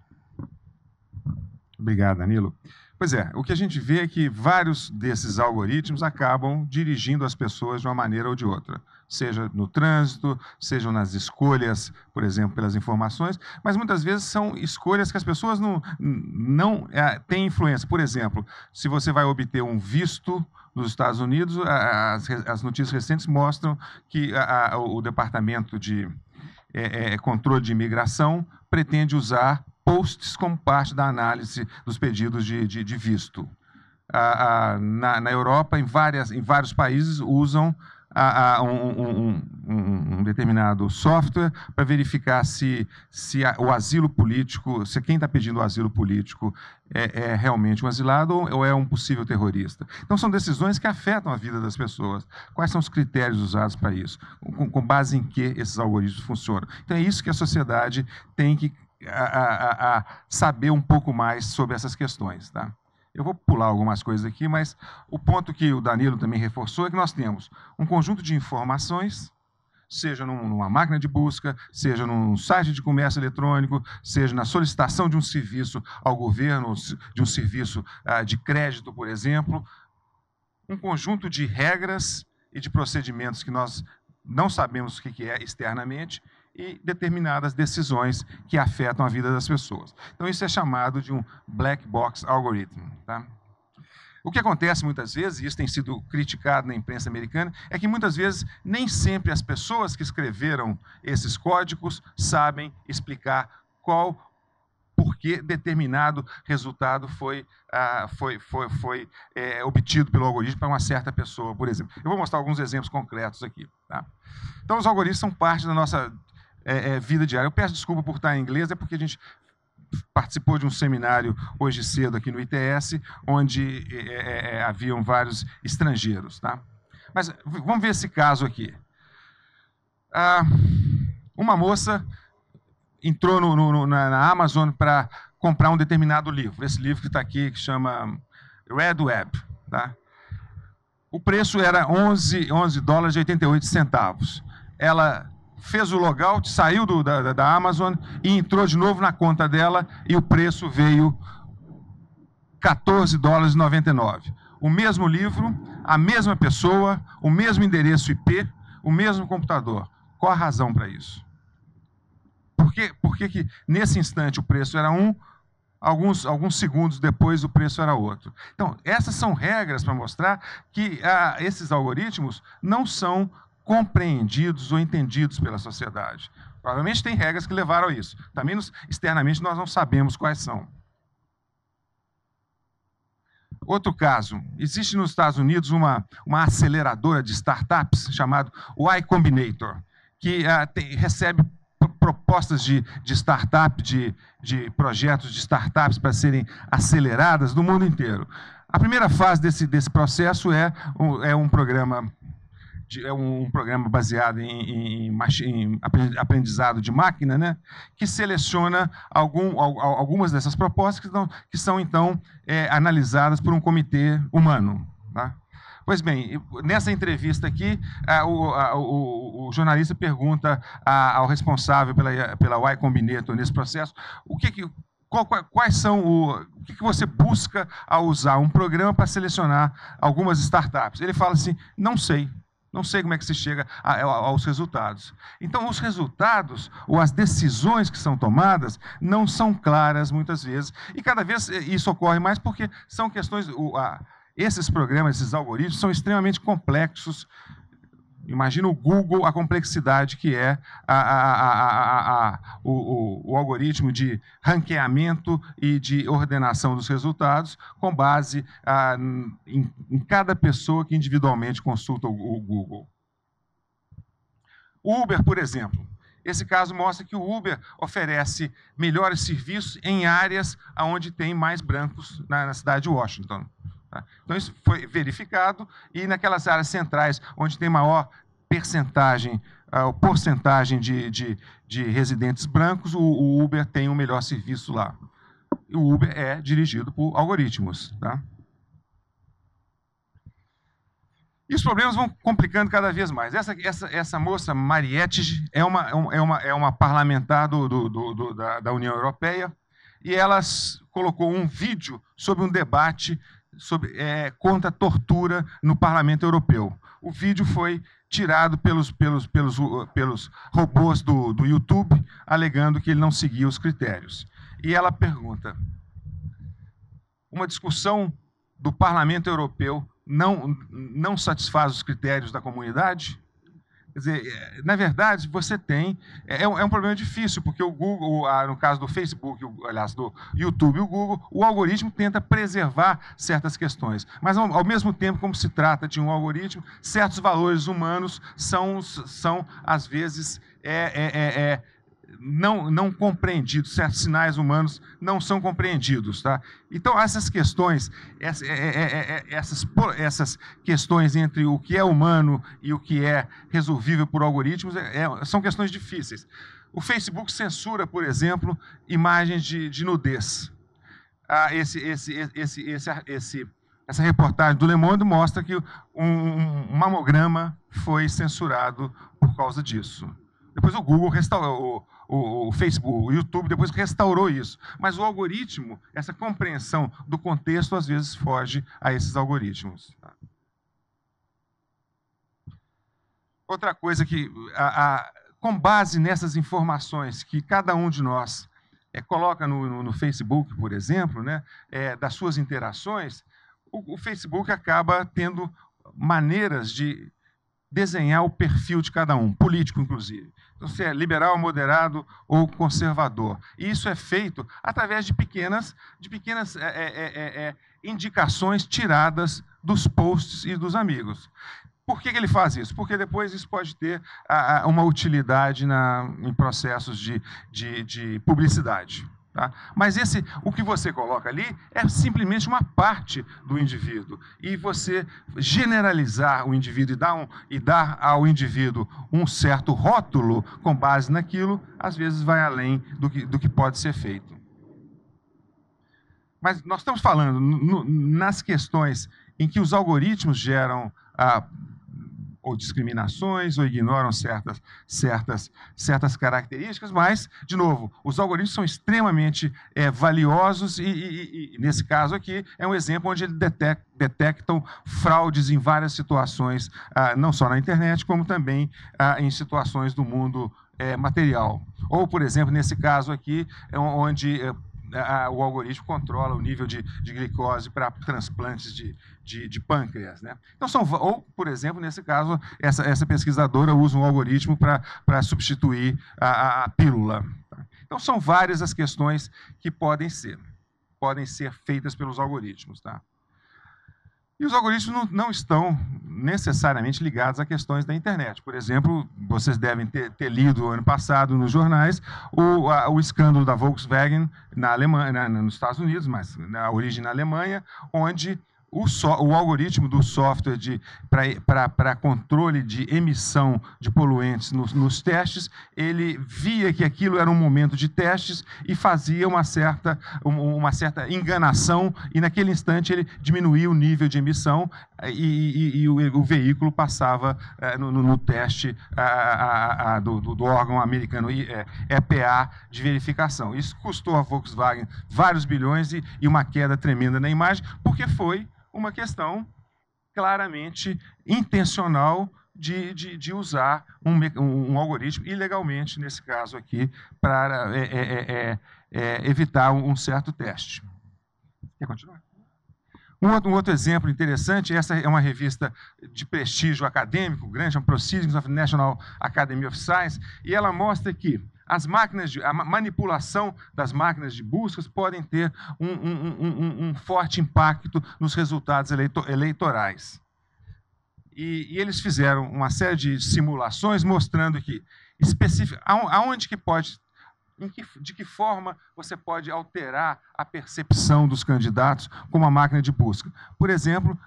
Obrigado, Danilo. Pois é, o que a gente vê é que vários desses algoritmos acabam dirigindo as pessoas de uma maneira ou de outra seja no trânsito, sejam nas escolhas, por exemplo, pelas informações, mas muitas vezes são escolhas que as pessoas não, não é, têm influência. Por exemplo, se você vai obter um visto nos Estados Unidos, as, as notícias recentes mostram que a, a, o Departamento de é, é, Controle de Imigração pretende usar posts como parte da análise dos pedidos de, de, de visto. na, na Europa, em, várias, em vários países, usam a, a um, um, um, determinado software para verificar se, se a, o asilo político, se quem está pedindo o asilo político é, é, realmente um asilado ou é um possível terrorista. Então, são decisões que afetam a vida das pessoas. Quais são os critérios usados para isso? Com, com base em que esses algoritmos funcionam? Então, é isso que a sociedade tem que a, a, saber um pouco mais sobre essas questões. Tá? Eu vou pular algumas coisas aqui, mas o ponto que o Danilo também reforçou é que nós temos um conjunto de informações, seja numa máquina de busca, seja num site de comércio eletrônico, seja na solicitação de um serviço ao governo, de um serviço ah, de crédito, por exemplo, um conjunto de regras e de procedimentos que nós não sabemos o que é externamente e determinadas decisões que afetam a vida das pessoas. Então, isso é chamado de um black box algorithm. Tá? O que acontece muitas vezes, e isso tem sido criticado na imprensa americana, é que muitas vezes nem sempre as pessoas que escreveram esses códigos sabem explicar qual porque determinado resultado foi, ah, foi, foi, foi é, obtido pelo algoritmo para uma certa pessoa, por exemplo. Eu vou mostrar alguns exemplos concretos aqui. Tá? Então, os algoritmos são parte da nossa é, é, vida diária. Eu peço desculpa por estar em inglês, é porque a gente participou de um seminário hoje cedo aqui no ITS, onde é, é, é, haviam vários estrangeiros. Tá? Mas vamos ver esse caso aqui. Ah, uma moça entrou no, no, na, na, Amazon para comprar um determinado livro. Esse livro que está aqui, que chama Red Web. Tá? O preço era 11, 11 dólares e 88 centavos. Ela fez o logout, saiu do, da, da Amazon e entrou de novo na conta dela e o preço veio 14 dólares e 99. O mesmo livro, a mesma pessoa, o mesmo endereço IP, o mesmo computador. Qual a razão para isso? Por que, por que, que nesse instante o preço era um, alguns, alguns segundos depois o preço era outro? Então, essas são regras para mostrar que ah, esses algoritmos não são compreendidos ou entendidos pela sociedade. Provavelmente tem regras que levaram a isso. Também nos, externamente nós não sabemos quais são. Outro caso, existe nos Estados Unidos uma, uma aceleradora de startups chamada Y Combinator, que uh, tem, recebe propostas de, de startup, de, de projetos de startups para serem aceleradas do mundo inteiro. A primeira fase desse, desse processo é um, é um programa é um, programa baseado em, em, em, aprendizado de máquina, né, que seleciona algum, algumas dessas propostas que, que são, então, é, analisadas por um comitê humano. Tá? Pois bem, nessa entrevista aqui, o, o, o, jornalista pergunta ao responsável pela, pela Y Combinator nesse processo o que, que quais são o, o que, que você busca ao usar um programa para selecionar algumas startups. Ele fala assim, não sei, não sei como é que se chega a, a, aos resultados. Então, os resultados ou as decisões que são tomadas não são claras muitas vezes. E cada vez eh, isso ocorre mais porque são questões. O, a, esses programas, esses algoritmos, são extremamente complexos. Imagina o Google, a complexidade que é a, a, a, o, o, o, algoritmo de ranqueamento e de ordenação dos resultados, com base em, em, cada pessoa que individualmente consulta o, o Google. Uber, por exemplo. Esse caso mostra que o Uber oferece melhores serviços em áreas onde tem mais brancos na, na cidade de Washington. Tá? Então, isso foi verificado e naquelas áreas centrais, onde tem maior percentagem, uh, porcentagem de, de, de residentes brancos, o, o, Uber tem um melhor serviço lá. E o Uber é dirigido por algoritmos. Tá? E os problemas vão complicando cada vez mais. Essa, essa, essa moça, Mariette, é uma, é uma, é uma parlamentar do, do, do, da, da União Europeia, e ela colocou um vídeo sobre um debate sobre, é, contra a tortura no Parlamento Europeu. O vídeo foi tirado pelos, pelos, pelos, pelos robôs do, do YouTube, alegando que ele não seguia os critérios. E ela pergunta: uma discussão do Parlamento Europeu não, não satisfaz os critérios da comunidade? Quer dizer, é, na verdade, você tem. É, é, um, problema difícil, porque o Google, no caso do Facebook, aliás, do YouTube e o Google, o algoritmo tenta preservar certas questões. Mas, ao, ao mesmo tempo, como se trata de um algoritmo, certos valores humanos são, são às vezes, é, é, é não, não compreendidos, certos sinais humanos não são compreendidos. Tá? Então, essas questões, é, é, é, essas, essas questões entre o que é humano e o que é resolvível por algoritmos são questões difíceis. O Facebook censura, por exemplo, imagens de, de nudez. Ah, esse, esse, esse, esse, esse, essa reportagem do Le Monde mostra que um, um mamograma foi censurado por causa disso. Depois o Google restaurou, o, o, Facebook, o YouTube depois restaurou isso. Mas o algoritmo, essa compreensão do contexto, às vezes foge a esses algoritmos. Tá? Outra coisa que, a, a, com base nessas informações que cada um de nós é, coloca no, no, no, Facebook, por exemplo, né, é, das suas interações, o, o Facebook acaba tendo maneiras de desenhar o perfil de cada um, político inclusive. Então, se é liberal, moderado ou conservador. E isso é feito através de pequenas, de pequenas é, é, é, é indicações tiradas dos posts e dos amigos. Por que, ele faz isso? Porque depois isso pode ter uma utilidade na, em processos de, de, de publicidade. Tá? Mas esse, o que você coloca ali é simplesmente uma parte do indivíduo. E você generalizar o indivíduo e dar, um, e dar ao indivíduo um certo rótulo com base naquilo, às vezes vai além do que, do que pode ser feito. Mas nós estamos falando no, nas questões em que os algoritmos geram ah, ou discriminações, ou ignoram certas, certas, certas características, mas, de novo, os algoritmos são extremamente é, valiosos e, e, e, nesse caso aqui, é um exemplo onde eles detectam, detectam fraudes em várias situações, ah, não só na internet, como também ah, em situações do mundo é, material. Ou, por exemplo, nesse caso aqui, é onde é, a, o algoritmo controla o nível de, de glicose para transplantes de, de, de, pâncreas. Né? Então, são, ou, por exemplo, nesse caso, essa, essa pesquisadora usa um algoritmo para substituir a, a, a pílula. Tá? Então, são várias as questões que podem ser, podem ser feitas pelos algoritmos. Tá? E os algoritmos não, não, estão necessariamente ligados a questões da internet. Por exemplo, vocês devem ter, ter lido ano passado nos jornais o, a, o escândalo da Volkswagen na Alemanha, na, nos Estados Unidos, mas na origem na Alemanha, onde o, so, o, algoritmo do software para controle de emissão de poluentes nos, nos, testes, ele via que aquilo era um momento de testes e fazia uma certa, uma certa enganação, e naquele instante ele diminuía o nível de emissão e, e, e o, o, veículo passava é, no, no, teste a, a, a, do, do, órgão americano é, EPA de verificação. Isso custou a Volkswagen vários bilhões e, e uma queda tremenda na imagem, porque foi uma questão claramente intencional de, de, de usar um, um, algoritmo ilegalmente, nesse caso aqui, para é, é, é, é, evitar um certo teste. Quer continuar? Um outro, um outro, exemplo interessante, essa é uma revista de prestígio acadêmico, grande, é um Proceedings of National Academy of Science, e ela mostra que as máquinas de, a manipulação das máquinas de buscas podem ter um, um, um, um forte impacto nos resultados eleitorais. E, e, eles fizeram uma série de simulações mostrando que específico, aonde que pode, que, de que forma você pode alterar a percepção dos candidatos com uma máquina de busca. Por exemplo,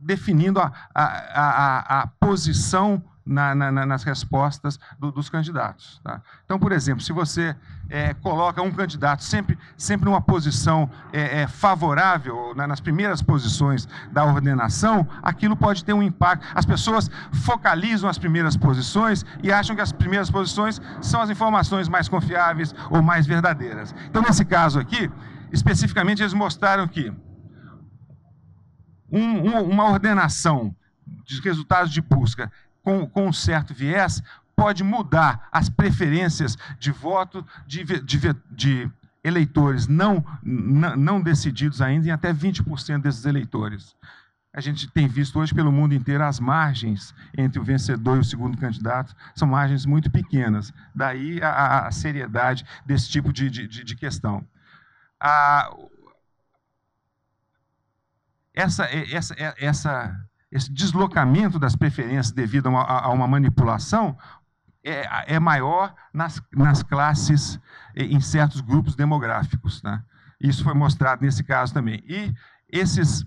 definindo a, a, a, a posição na, na, nas respostas do, dos candidatos. Tá? Então, por exemplo, se você é, coloca um candidato sempre, sempre numa posição é, é, favorável, né, nas primeiras posições da ordenação, aquilo pode ter um impacto. As pessoas focalizam as primeiras posições e acham que as primeiras posições são as informações mais confiáveis ou mais verdadeiras. Então, nesse caso aqui, especificamente, eles mostraram que um, um, uma ordenação de resultados de busca com, com um certo viés, pode mudar as preferências de voto de, de, de eleitores não, não decididos ainda em até 20% desses eleitores. A gente tem visto hoje pelo mundo inteiro as margens entre o vencedor e o segundo candidato são margens muito pequenas. Daí a, a seriedade desse tipo de, de, de questão. A, essa, essa, essa esse deslocamento das preferências devido a uma, a uma manipulação é, é, maior nas, nas classes, em certos grupos demográficos. Né? Isso foi mostrado nesse caso também. E esses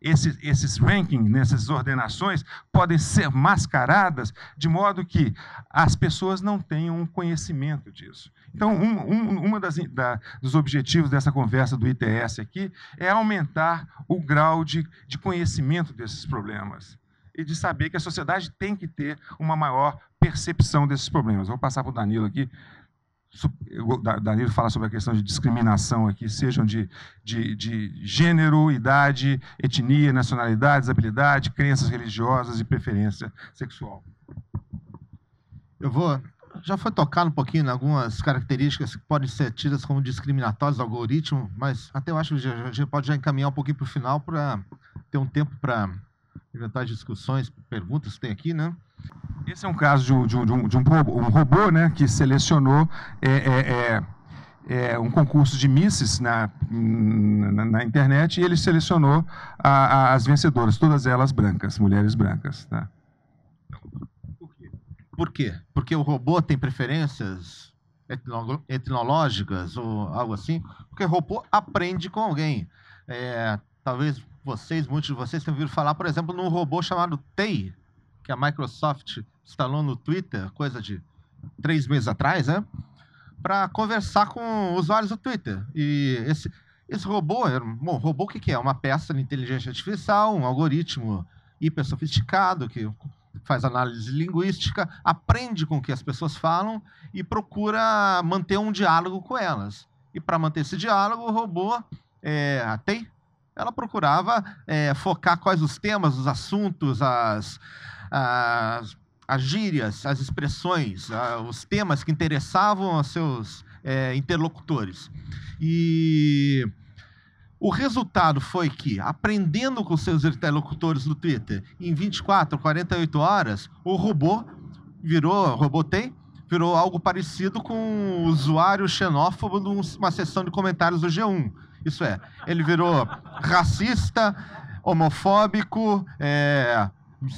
esses, esses rankings, nessas ordenações, podem ser mascaradas de modo que as pessoas não tenham um conhecimento disso. Então, um, um uma das, da, dos objetivos dessa conversa do ITS aqui é aumentar o grau de, de conhecimento desses problemas e de saber que a sociedade tem que ter uma maior percepção desses problemas. Vou passar para o Danilo aqui o Danilo fala sobre a questão de discriminação aqui, sejam de, de, de, gênero, idade, etnia, nacionalidade, desabilidade, crenças religiosas e preferência sexual. Eu vou. Já foi tocado um pouquinho em algumas características que podem ser tidas como discriminatórias do algoritmo, mas até eu acho que a gente pode já encaminhar um pouquinho para o final para ter um tempo para eventuais discussões, perguntas que tem aqui, né? Esse é um caso de um, de um, de um, um robô né, que selecionou é, é, é, é um concurso de misses na, na, na, internet e ele selecionou a, a, as vencedoras, todas elas brancas, mulheres brancas. Tá? Por quê? Porque o robô tem preferências etnológicas ou algo assim? Porque o robô aprende com alguém. É, talvez vocês, muitos de vocês tenham ouvido falar, por exemplo, num robô chamado TEI, que a Microsoft instalou no Twitter, coisa de três meses atrás, né? Para conversar com usuários do Twitter. E esse, esse robô, bom, robô o que, que é? Uma peça de inteligência artificial, um algoritmo hiper sofisticado que faz análise linguística, aprende com o que as pessoas falam e procura manter um diálogo com elas. E para manter esse diálogo, o robô é, tem, ela procurava é, focar quais os temas, os assuntos, as, as, as gírias, as expressões, os temas que interessavam aos seus é, interlocutores. E o resultado foi que, aprendendo com seus interlocutores no Twitter, em 24, 48 horas, o robô virou, robô tem, virou algo parecido com um usuário xenófobo numa sessão de comentários do G1. Isso é, ele virou racista, homofóbico, é,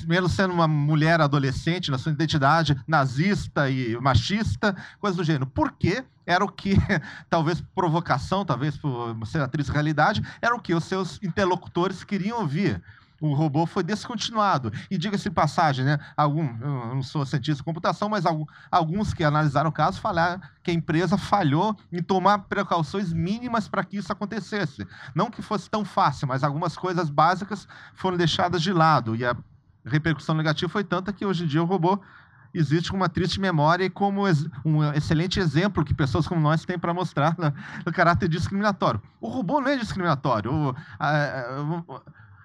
mesmo sendo uma mulher adolescente na sua identidade nazista e machista, coisas do gênero. Por quê? Era o que, talvez provocação, talvez por ser atriz realidade, era o que os seus interlocutores queriam ouvir o robô foi descontinuado. E diga-se passagem, né? Algum, eu não sou cientista de computação, mas alguns que analisaram o caso falaram que a empresa falhou em tomar precauções mínimas para que isso acontecesse. Não que fosse tão fácil, mas algumas coisas básicas foram deixadas de lado. E a repercussão negativa foi tanta que hoje em dia o robô existe com uma triste memória e como um excelente exemplo que pessoas como nós têm para mostrar no, caráter discriminatório. O robô não é discriminatório. O, a, a,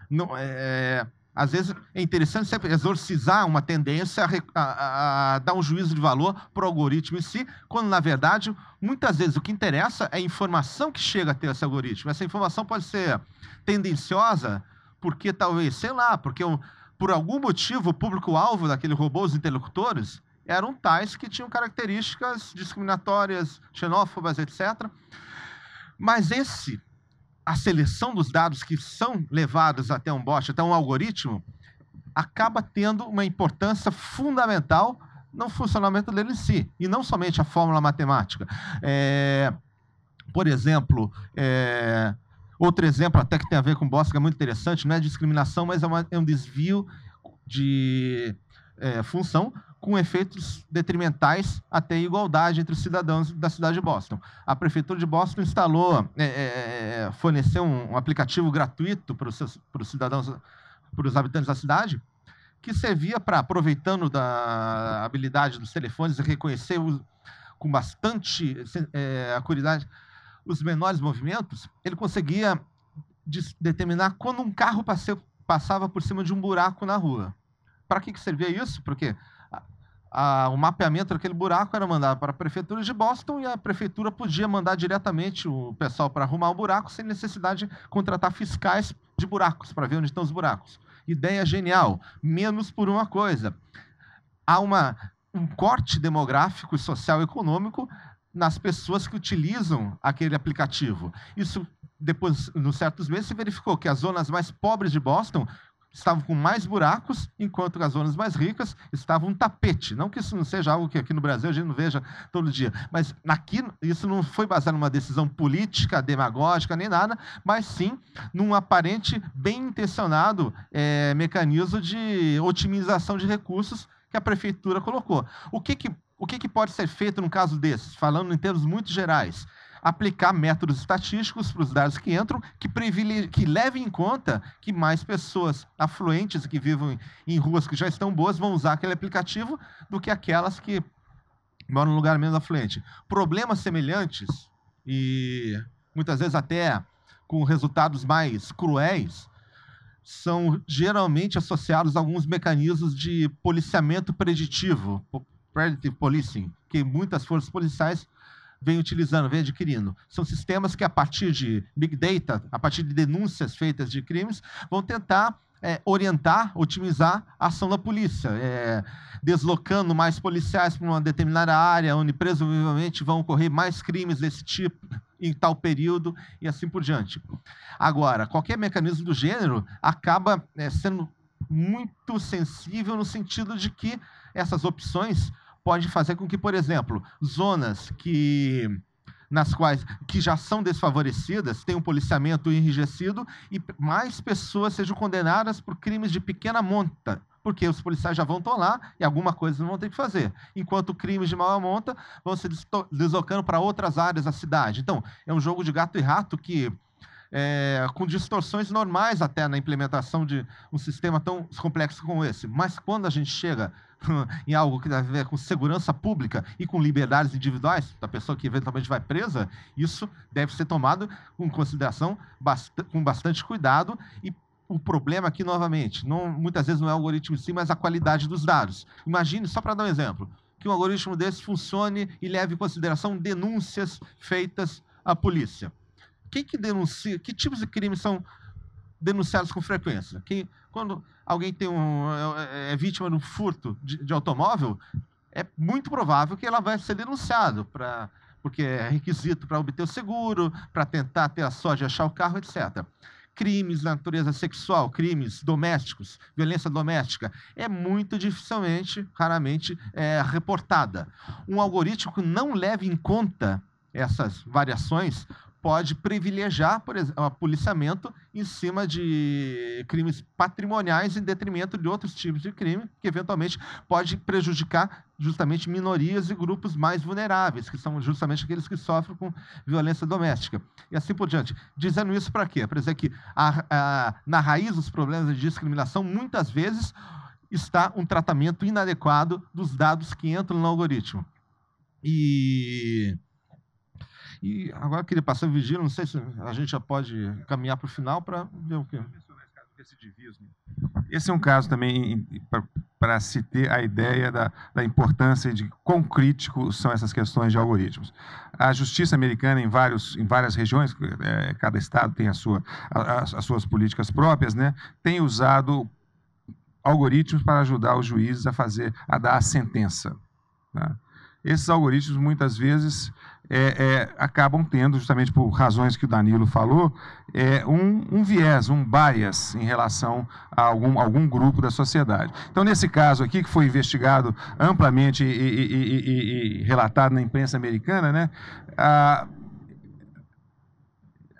não, é, às vezes é interessante sempre exorcizar uma tendência a, a, dar um juízo de valor para o algoritmo em si, quando, na verdade, muitas vezes o que interessa é a informação que chega a ter esse algoritmo. Essa informação pode ser tendenciosa, porque talvez, sei lá, porque por algum motivo o público-alvo daquele robô, os interlocutores, eram tais que tinham características discriminatórias, xenófobas, etc. Mas esse a seleção dos dados que são levados até um bot, até um algoritmo, acaba tendo uma importância fundamental no funcionamento dele em si, e não somente a fórmula matemática. É, por exemplo, é, outro exemplo até que tem a ver com bosta, que é muito interessante, não é discriminação, mas é, uma, é um desvio de é, função com efeitos detrimentais até a igualdade entre os cidadãos da cidade de Boston. A prefeitura de Boston instalou, é, é, é forneceu um, um, aplicativo gratuito para os, seus, para os cidadãos, para os habitantes da cidade, que servia para, aproveitando da habilidade dos telefones, reconhecer os, com bastante é, acuridade os menores movimentos, ele conseguia determinar quando um carro passava por cima de um buraco na rua. Para que, que servia isso? Porque a, o mapeamento daquele buraco era mandado para a prefeitura de Boston e a prefeitura podia mandar diretamente o pessoal para arrumar o buraco sem necessidade de contratar fiscais de buracos para ver onde estão os buracos. Ideia genial, menos por uma coisa. Há uma, um corte demográfico, social e econômico nas pessoas que utilizam aquele aplicativo. Isso, depois, nos certos meses, se verificou que as zonas mais pobres de Boston estavam com mais buracos, enquanto as zonas mais ricas estavam um tapete. Não que isso não seja algo que aqui no Brasil a gente não veja todo dia, mas aqui isso não foi baseado numa decisão política, demagógica, nem nada, mas sim num aparente bem intencionado é, mecanismo de otimização de recursos que a prefeitura colocou. O que, que, o que, que pode ser feito num caso desses, falando em termos muito gerais? aplicar métodos estatísticos para os dados que entram, que, que levem em conta que mais pessoas afluentes que vivem em ruas que já estão boas vão usar aquele aplicativo do que aquelas que moram em lugar menos afluente. Problemas semelhantes e muitas vezes até com resultados mais cruéis são geralmente associados a alguns mecanismos de policiamento preditivo, predictive policing, que muitas forças policiais vem utilizando, vem adquirindo. São sistemas que, a partir de Big Data, a partir de denúncias feitas de crimes, vão tentar é, orientar, otimizar a ação da polícia, é, deslocando mais policiais para uma determinada área, onde presumivelmente vão ocorrer mais crimes desse tipo em tal período e assim por diante. Agora, qualquer mecanismo do gênero acaba é, sendo muito sensível no sentido de que essas opções pode fazer com que, por exemplo, zonas que nas quais que já são desfavorecidas tenham um policiamento enrijecido e mais pessoas sejam condenadas por crimes de pequena monta, porque os policiais já vão estar lá e alguma coisa vão ter que fazer. Enquanto crimes de maior monta vão se deslocando para outras áreas da cidade. Então, é um jogo de gato e rato que é, com distorções normais até na implementação de um sistema tão complexo como esse. Mas quando a gente chega em algo que deve ver com segurança pública e com liberdades individuais da pessoa que eventualmente vai presa, isso deve ser tomado com consideração, com bastante cuidado e o problema aqui, novamente, não, muitas vezes não é o algoritmo em si, mas a qualidade dos dados. Imagine, só para dar um exemplo, que um algoritmo desse funcione e leve em consideração denúncias feitas à polícia. Quem que denuncia, que tipos de crimes são denunciados com frequência? Quem, quando alguém tem um, é, é vítima de um furto de, de, automóvel, é muito provável que ela vai ser denunciado para porque é requisito para obter o seguro, para tentar ter a sorte de achar o carro, etc. crimes de natureza sexual, crimes domésticos, violência doméstica, é muito dificilmente, raramente é, reportada. Um algoritmo que não leve em conta essas variações pode privilegiar, por exemplo, o policiamento em cima de crimes patrimoniais em detrimento de outros tipos de crime, que eventualmente pode prejudicar justamente minorias e grupos mais vulneráveis, que são justamente aqueles que sofrem com violência doméstica. E assim por diante. Dizendo isso para quê? Para dizer que a, a, na raiz dos problemas de discriminação, muitas vezes, está um tratamento inadequado dos dados que entram no algoritmo. E e agora queria passar vigília, não sei se a gente já pode caminhar para o final para ver o quê. Esse é um caso também para se ter a ideia da, da, importância de quão crítico são essas questões de algoritmos. A justiça americana, em, vários, em várias regiões, é, cada estado tem a sua, as, as suas políticas próprias, né, tem usado algoritmos para ajudar os juízes a fazer, a dar a sentença. Tá? Esses algoritmos, muitas vezes, é, é, acabam tendo, justamente por razões que o Danilo falou, é, um, um, viés, um bias em relação a algum, algum grupo da sociedade. Então, nesse caso aqui, que foi investigado amplamente e, e, e, e relatado na imprensa americana, né, a,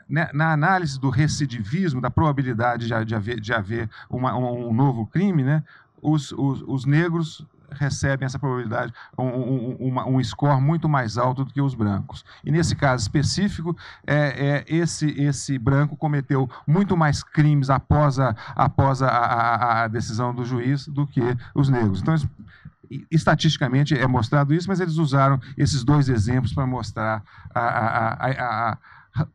né, na análise do recidivismo, da probabilidade de, haver, de haver uma, um, um novo crime, né, os, os, os negros recebem essa probabilidade, um, um, um, score muito mais alto do que os brancos. E nesse caso específico, é, é esse, esse branco cometeu muito mais crimes após, a, após a, a, a decisão do juiz do que os negros. Então, estatisticamente é mostrado isso, mas eles usaram esses dois exemplos para mostrar a, a, a, a,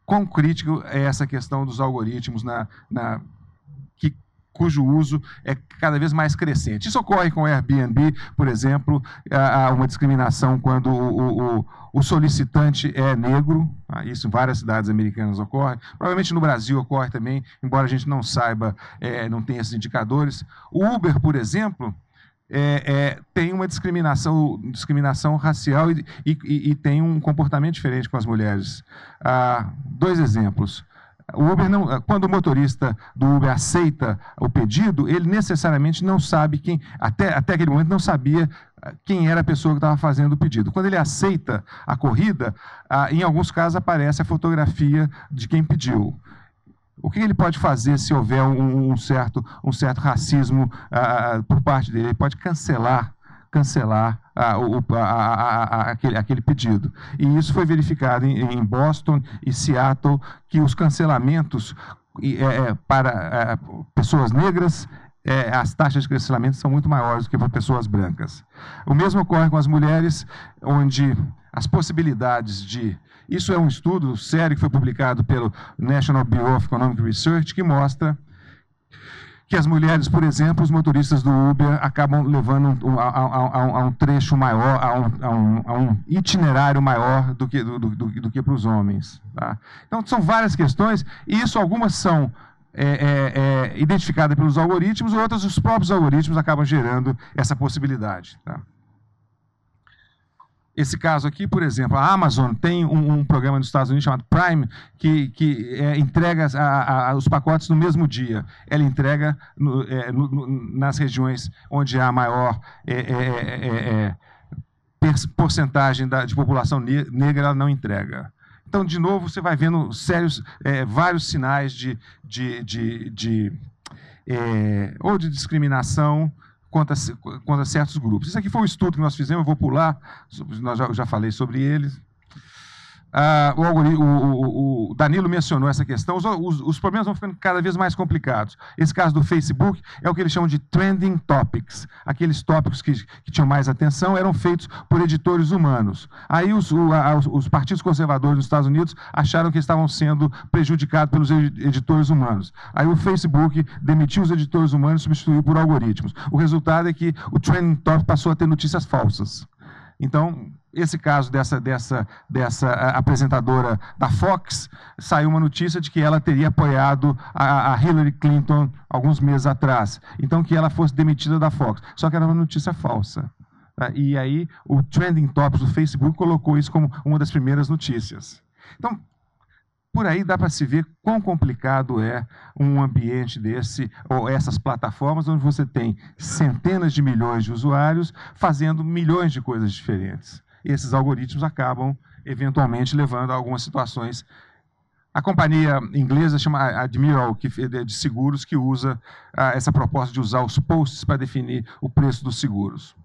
quão crítico é essa questão dos algoritmos na, na cujo uso é cada vez mais crescente. Isso ocorre com o Airbnb, por exemplo, há uma discriminação quando o, o, o solicitante é negro, tá? isso em várias cidades americanas ocorre, provavelmente no Brasil ocorre também, embora a gente não saiba, é, não tenha esses indicadores. O Uber, por exemplo, é, é, tem uma discriminação, discriminação racial e, e, e, tem um comportamento diferente com as mulheres. Ah, dois exemplos. O Uber não, quando o motorista do Uber aceita o pedido, ele necessariamente não sabe quem, até, até aquele momento não sabia ah, quem era a pessoa que estava fazendo o pedido. Quando ele aceita a corrida, ah, em alguns casos aparece a fotografia de quem pediu. O que ele pode fazer se houver um, um certo, um certo racismo ah, por parte dele? Ele pode cancelar cancelar a, a, a, aquele, aquele pedido. E isso foi verificado em, em Boston e Seattle, que os cancelamentos é, é, para é, pessoas negras é, as taxas de cancelamento são muito maiores do que para pessoas brancas. O mesmo ocorre com as mulheres, onde as possibilidades de. Isso é um estudo sério que foi publicado pelo National Bureau of Economic Research, que mostra que as mulheres, por exemplo, os motoristas do Uber acabam levando um, a, a, a, um trecho maior, a um, a um, itinerário maior do que, do, do, do que para os homens. Tá? Então, são várias questões, e isso algumas são é, é, é, identificadas pelos algoritmos, outras os próprios algoritmos acabam gerando essa possibilidade. Tá? Esse caso aqui, por exemplo, a Amazon tem um, um programa nos Estados Unidos chamado Prime, que, que é, entrega a, a, os pacotes no mesmo dia. Ela entrega no, é, no, nas regiões onde há maior é, é, é, é porcentagem da, de população negra, ela não entrega. Então, de novo, você vai vendo sérios, vários sinais de, de, de, de ou de discriminação, contra, contra certos grupos. Isso aqui foi um estudo que nós fizemos, eu vou pular, nós já, já falei sobre eles. Ah, o, o, o, Danilo mencionou essa questão. Os, os, os, problemas vão ficando cada vez mais complicados. Esse caso do Facebook é o que eles chamam de trending topics. Aqueles tópicos que, que tinham mais atenção eram feitos por editores humanos. Aí os, a, os, partidos conservadores nos Estados Unidos acharam que estavam sendo prejudicados pelos editores humanos. Aí o Facebook demitiu os editores humanos e substituiu por algoritmos. O resultado é que o trending topic passou a ter notícias falsas. Então, esse caso dessa, dessa, dessa apresentadora da Fox, saiu uma notícia de que ela teria apoiado a, a, Hillary Clinton alguns meses atrás. Então, que ela fosse demitida da Fox. Só que era uma notícia falsa. Tá? E aí, o Trending Topics do Facebook colocou isso como uma das primeiras notícias. Então, por aí dá para se ver quão complicado é um ambiente desse, ou essas plataformas, onde você tem centenas de milhões de usuários fazendo milhões de coisas diferentes. Esses algoritmos acabam, eventualmente, levando a algumas situações. A companhia inglesa chama Admiral que, de seguros, que usa ah, essa proposta de usar os posts para definir o preço dos seguros.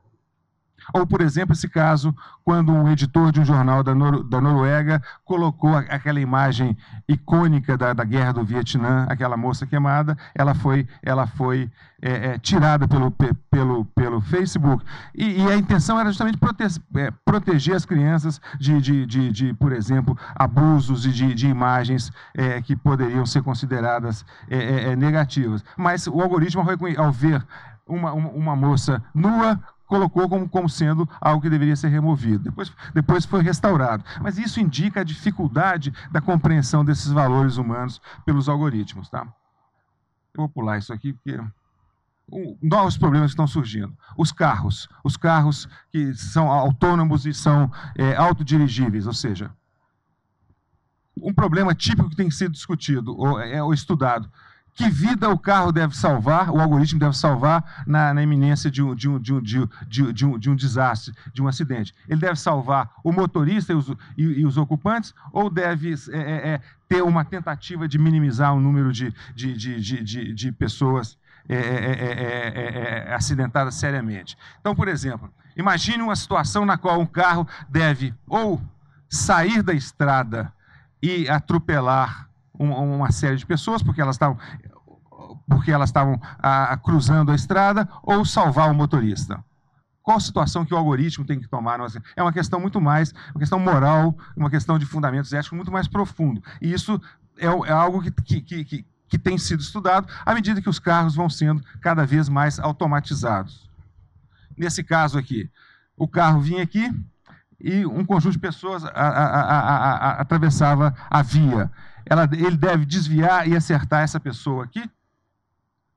Ou, por exemplo, esse caso, quando um editor de um jornal da, Nor da Noruega colocou aquela imagem icônica da, da, guerra do Vietnã, aquela moça queimada, ela foi, ela foi é, é, tirada pelo, pelo, pelo Facebook. E, e, a intenção era justamente prote é, proteger as crianças de, de, de, de, por exemplo, abusos e de, de imagens é, que poderiam ser consideradas é, é, negativas. Mas o algoritmo, ao ver uma, uma, uma moça nua colocou como, como sendo algo que deveria ser removido. Depois, depois foi restaurado. Mas isso indica a dificuldade da compreensão desses valores humanos pelos algoritmos. Tá? Eu vou pular isso aqui, porque novos problemas estão surgindo. Os carros, os carros que são autônomos e são é, autodirigíveis, ou seja, um problema típico que tem sido discutido ou, é, ou estudado que vida o carro deve salvar, o algoritmo deve salvar na, na iminência de um, de, um, de, um, de, um, de, um, de um desastre, de um acidente? Ele deve salvar o motorista e os, e, e os ocupantes ou deve é, é, é ter uma tentativa de minimizar o número de, de, de, de, de pessoas é é, é, acidentadas seriamente? Então, por exemplo, imagine uma situação na qual um carro deve ou sair da estrada e atropelar uma série de pessoas, porque elas estavam porque elas estavam ah, cruzando a estrada, ou salvar o motorista. Qual a situação que o algoritmo tem que tomar? É uma questão muito mais, uma questão moral, uma questão de fundamentos éticos muito mais profundo. E isso é, é algo que, que, que, que tem sido estudado à medida que os carros vão sendo cada vez mais automatizados. Nesse caso aqui, o carro vinha aqui e um conjunto de pessoas a, a, a, atravessava a via. Ela, ele deve desviar e acertar essa pessoa aqui,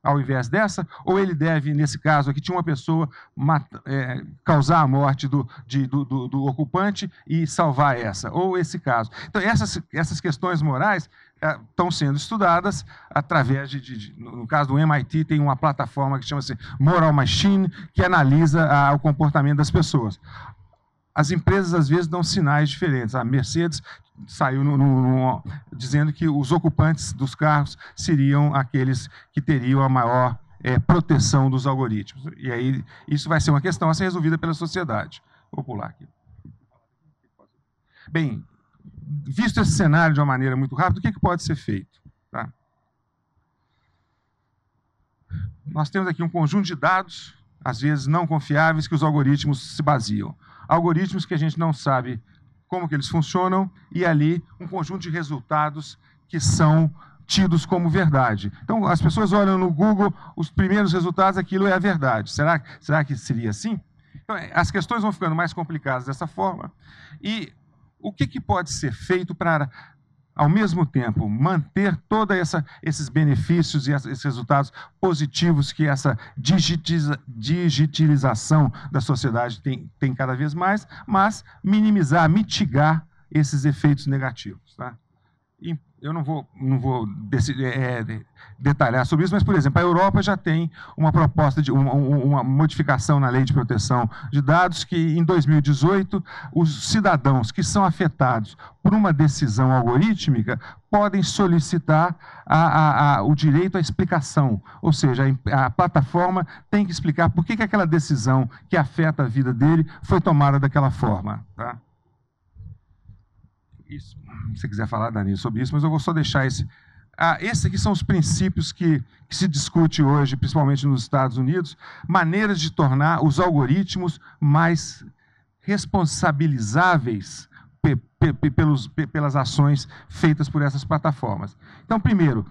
ao invés dessa, ou ele deve, nesse caso aqui, tinha uma pessoa mata, é, causar a morte do, de, do, do, do, ocupante e salvar essa, ou esse caso. Então, essas, essas questões morais é, estão sendo estudadas através de, de, de, no caso do MIT, tem uma plataforma que chama-se Moral Machine, que analisa a, o comportamento das pessoas. As empresas, às vezes, dão sinais diferentes. A Mercedes saiu no, no, no, dizendo que os ocupantes dos carros seriam aqueles que teriam a maior é, proteção dos algoritmos. E aí isso vai ser uma questão a ser resolvida pela sociedade. Vou pular aqui. Bem, visto esse cenário de uma maneira muito rápida, o que, é que pode ser feito? Tá? Nós temos aqui um conjunto de dados, às vezes não confiáveis, que os algoritmos se baseiam. Algoritmos que a gente não sabe como que eles funcionam e ali um conjunto de resultados que são tidos como verdade. Então, as pessoas olham no Google os primeiros resultados, aquilo é a verdade. Será, será que seria assim? Então, as questões vão ficando mais complicadas dessa forma. E o que, que pode ser feito para ao mesmo tempo, manter todos esses benefícios e esses resultados positivos que essa digitalização da sociedade tem, tem cada vez mais, mas minimizar, mitigar esses efeitos negativos. Tá? Eu não vou, não vou é, detalhar sobre isso, mas, por exemplo, a Europa já tem uma proposta de uma, uma, modificação na lei de proteção de dados que, em 2018, os cidadãos que são afetados por uma decisão algorítmica podem solicitar a, a, a, o direito à explicação, ou seja, a, plataforma tem que explicar por que, que aquela decisão que afeta a vida dele foi tomada daquela forma. Tá? Isso, se você quiser falar, Dani, sobre isso, mas eu vou só deixar esse. Ah, esses aqui são os princípios que, que se discute hoje, principalmente nos Estados Unidos, maneiras de tornar os algoritmos mais responsabilizáveis pelos, pelas ações feitas por essas plataformas. Então, primeiro,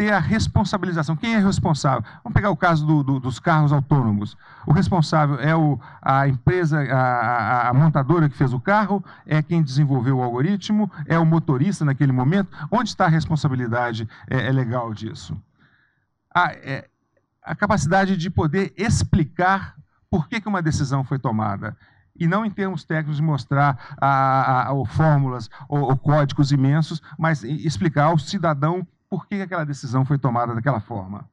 ter a responsabilização. Quem é responsável? Vamos pegar o caso do, do, dos carros autônomos. O responsável é o, a empresa, a, a, montadora que fez o carro, é quem desenvolveu o algoritmo, é o motorista naquele momento. Onde está a responsabilidade é, é legal disso? A, é, a capacidade de poder explicar por que, que uma decisão foi tomada. e não em termos técnicos de mostrar a, a, a fórmulas ou, ou, códigos imensos, mas explicar ao cidadão por que aquela decisão foi tomada daquela forma.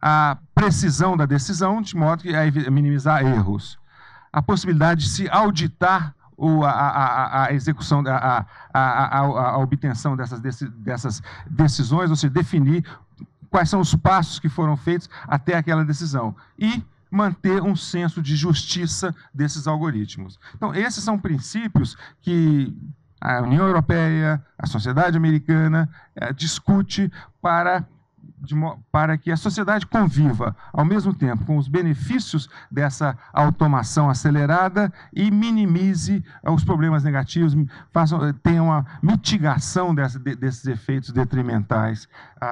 A precisão da decisão, de modo que a minimizar erros. A possibilidade de se auditar o, a, a, a, execução, a, a, obtenção dessas, dessas decisões, ou seja, definir quais são os passos que foram feitos até aquela decisão. E manter um senso de justiça desses algoritmos. Então, esses são princípios que a União Europeia, a sociedade americana é, discute para de, para que a sociedade conviva ao mesmo tempo com os benefícios dessa automação acelerada e minimize eh, os problemas negativos, faça, eh, tenha uma mitigação dessa, de, desses efeitos detrimentais a,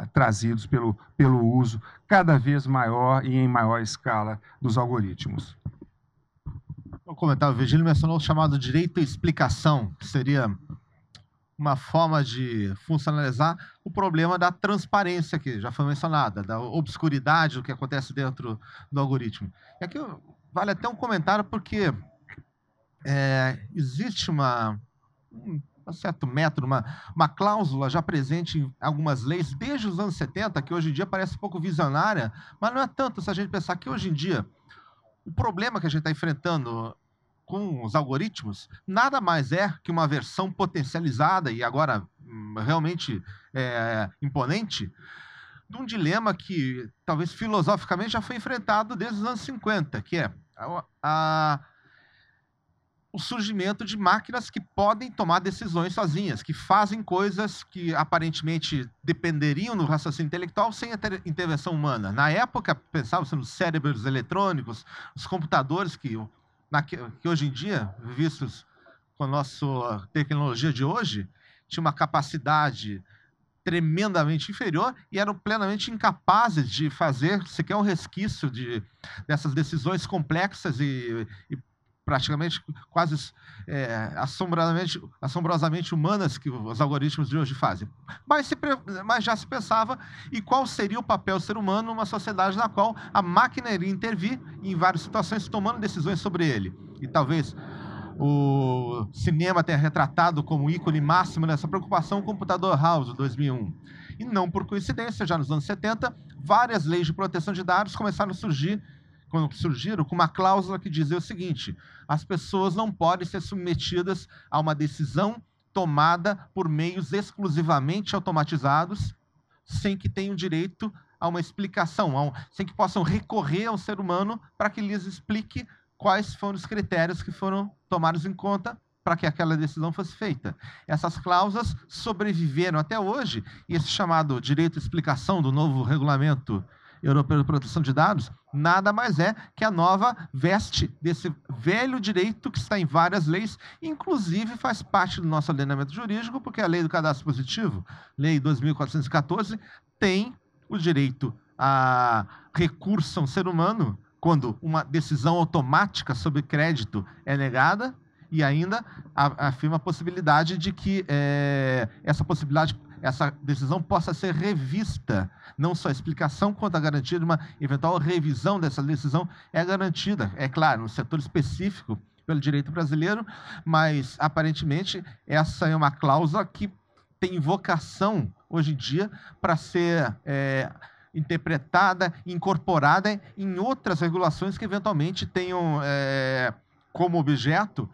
a, trazidos pelo, pelo uso cada vez maior e em maior escala dos algoritmos. Vou comentar, o Virgílio mencionou o chamado direito à explicação, que seria uma forma de funcionalizar o problema da transparência, que já foi mencionada, da obscuridade do que acontece dentro do algoritmo. E aqui vale até um comentário, porque é, existe uma, um, um certo método, uma, uma cláusula já presente em algumas leis desde os anos 70, que hoje em dia parece um pouco visionária, mas não é tanto se a gente pensar que hoje em dia o problema que a gente está enfrentando com os algoritmos nada mais é que uma versão potencializada e agora hum, realmente é, imponente de um dilema que talvez filosoficamente já foi enfrentado desde os anos 50, que é a, a, o surgimento de máquinas que podem tomar decisões sozinhas, que fazem coisas que aparentemente dependeriam do raciocínio intelectual sem intervenção humana. Na época, pensava-se nos cérebros eletrônicos, os computadores que na, que hoje em dia, vistos com a nossa tecnologia de hoje, tinha uma capacidade tremendamente inferior e eram plenamente incapazes de fazer sequer um resquício de, dessas decisões complexas e, e praticamente quase é, assombrosamente, assombrosamente humanas que os algoritmos de hoje fazem. Mas, se, mas, já se pensava e qual seria o papel do ser humano numa sociedade na qual a máquina iria intervir em várias situações, tomando decisões sobre ele. E talvez o cinema tenha retratado como ícone máximo nessa preocupação o computador House, 2001. E não por coincidência, já nos anos 70, várias leis de proteção de dados começaram a surgir quando surgiram, com uma cláusula que dizia o seguinte: as pessoas não podem ser submetidas a uma decisão tomada por meios exclusivamente automatizados, sem que tenham direito a uma explicação, a um, sem que possam recorrer ao ser humano para que lhes explique quais foram os critérios que foram tomados em conta para que aquela decisão fosse feita. Essas cláusulas sobreviveram até hoje, e esse chamado direito à explicação do novo regulamento Europeu de Proteção de Dados, nada mais é que a nova veste desse velho direito que está em várias leis, inclusive faz parte do nosso ordenamento jurídico, porque a lei do cadastro positivo, lei 2414, tem o direito a recurso a um ser humano quando uma decisão automática sobre crédito é negada e ainda afirma a possibilidade de que é, essa possibilidade essa decisão possa ser revista. Não só a explicação, quanto a garantia de uma eventual revisão dessa decisão é garantida, é claro, no setor específico pelo direito brasileiro, mas aparentemente essa é uma cláusula que tem vocação hoje em dia para ser é, interpretada, incorporada em outras regulações que eventualmente tenham é, como objeto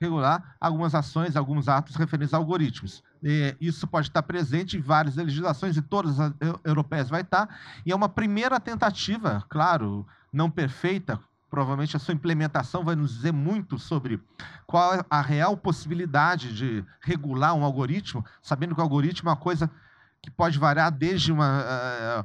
regular algumas ações, alguns atos referentes a algoritmos. E isso pode estar presente em várias legislações, e todas as europeias vai estar. E é uma primeira tentativa, claro, não perfeita, provavelmente a sua implementação vai nos dizer muito sobre qual é a real possibilidade de regular um algoritmo, sabendo que o algoritmo é uma coisa que pode variar desde uma, uh,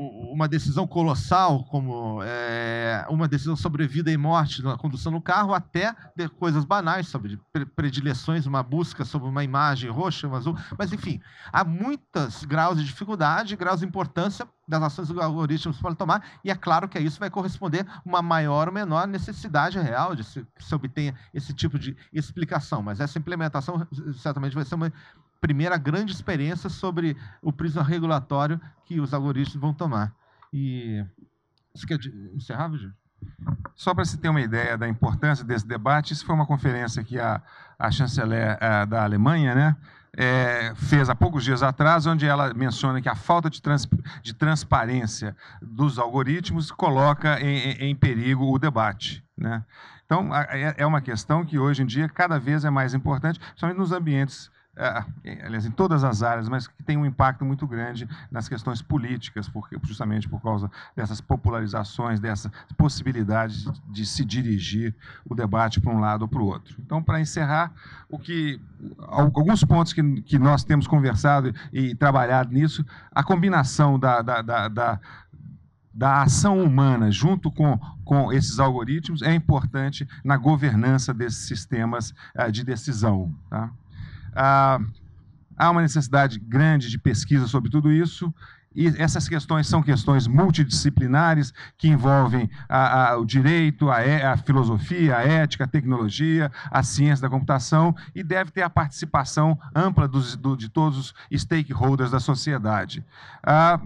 uma decisão colossal, como é, uma decisão sobre vida e morte na condução no carro, até coisas banais, sobre predileções, uma busca sobre uma imagem roxa, uma azul. Mas, enfim, há muitos graus de dificuldade, graus de importância das ações que os algoritmos podem tomar, e é claro que isso vai corresponder a uma maior ou menor necessidade real de se, se obtenha esse tipo de explicação. Mas essa implementação certamente vai ser uma primeira grande experiência sobre o prisma regulatório que os algoritmos vão tomar. E você quer encerrar, Virgílio? só para se ter uma ideia da importância desse debate, isso foi uma conferência que a, a chanceler a, da Alemanha né, é, fez há poucos dias atrás, onde ela menciona que a falta de, trans, de transparência dos algoritmos coloca em, em, perigo o debate. Né? Então, é, é uma questão que hoje em dia cada vez é mais importante, principalmente nos ambientes aliás, em todas as áreas, mas que tem um impacto muito grande nas questões políticas, porque, justamente por causa dessas popularizações, dessa possibilidade de, se dirigir o debate para um lado ou para o outro. Então, para encerrar, o que alguns pontos que, que nós temos conversado e trabalhado nisso, a combinação da, da, da, da da ação humana junto com, com esses algoritmos é importante na governança desses sistemas uh, de decisão. Tá? Ah, há uma necessidade grande de pesquisa sobre tudo isso. E essas questões são questões multidisciplinares que envolvem a, a, o direito, a, a, filosofia, a ética, a tecnologia, a ciência da computação e deve ter a participação ampla dos, do, de todos os stakeholders da sociedade. Ah,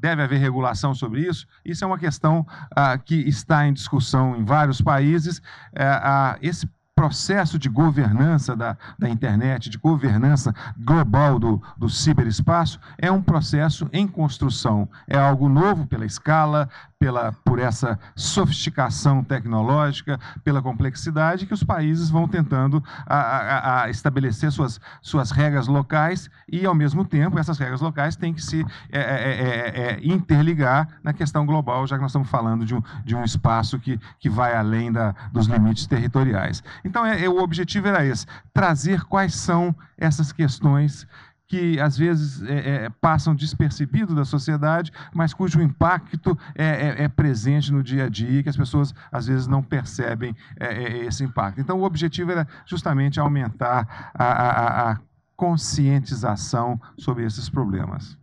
deve haver regulação sobre isso. Isso é uma questão ah, que está em discussão em vários países. Ah, esse processo de governança da, da internet, de governança global do, do ciberespaço, é um processo em construção. É algo novo pela escala, pela, por essa sofisticação tecnológica, pela complexidade, que os países vão tentando a, a, a estabelecer suas, suas regras locais e, ao mesmo tempo, essas regras locais têm que se é, é, é, é, interligar na questão global, já que nós estamos falando de um, de um espaço que, que vai além da, dos limites territoriais. Então, é, é, o objetivo era esse, trazer quais são essas questões que às vezes é, é, passam despercebidos da sociedade, mas cujo impacto é, é, é, presente no dia a dia, que as pessoas às vezes não percebem é, é, esse impacto. Então, o objetivo era justamente aumentar a, a, a conscientização sobre esses problemas.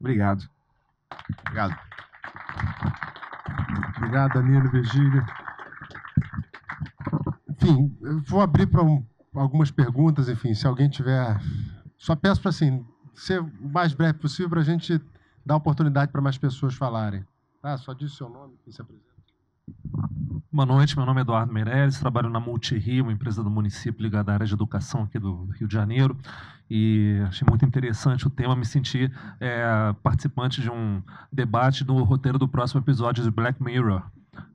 Obrigado. Obrigado. Obrigado, Danilo, Virgílio. Enfim, eu vou abrir para um, algumas perguntas, enfim, se alguém tiver só peço para assim, ser o mais breve possível para a gente dar oportunidade para mais pessoas falarem. Tá? Só diz o seu nome, quem se apresenta. Boa noite, meu nome é Eduardo Meirelles, trabalho na Multirio, uma empresa do município ligada à área de educação aqui do Rio de Janeiro, e achei muito interessante o tema, me senti é, participante de um debate do roteiro do próximo episódio de Black Mirror,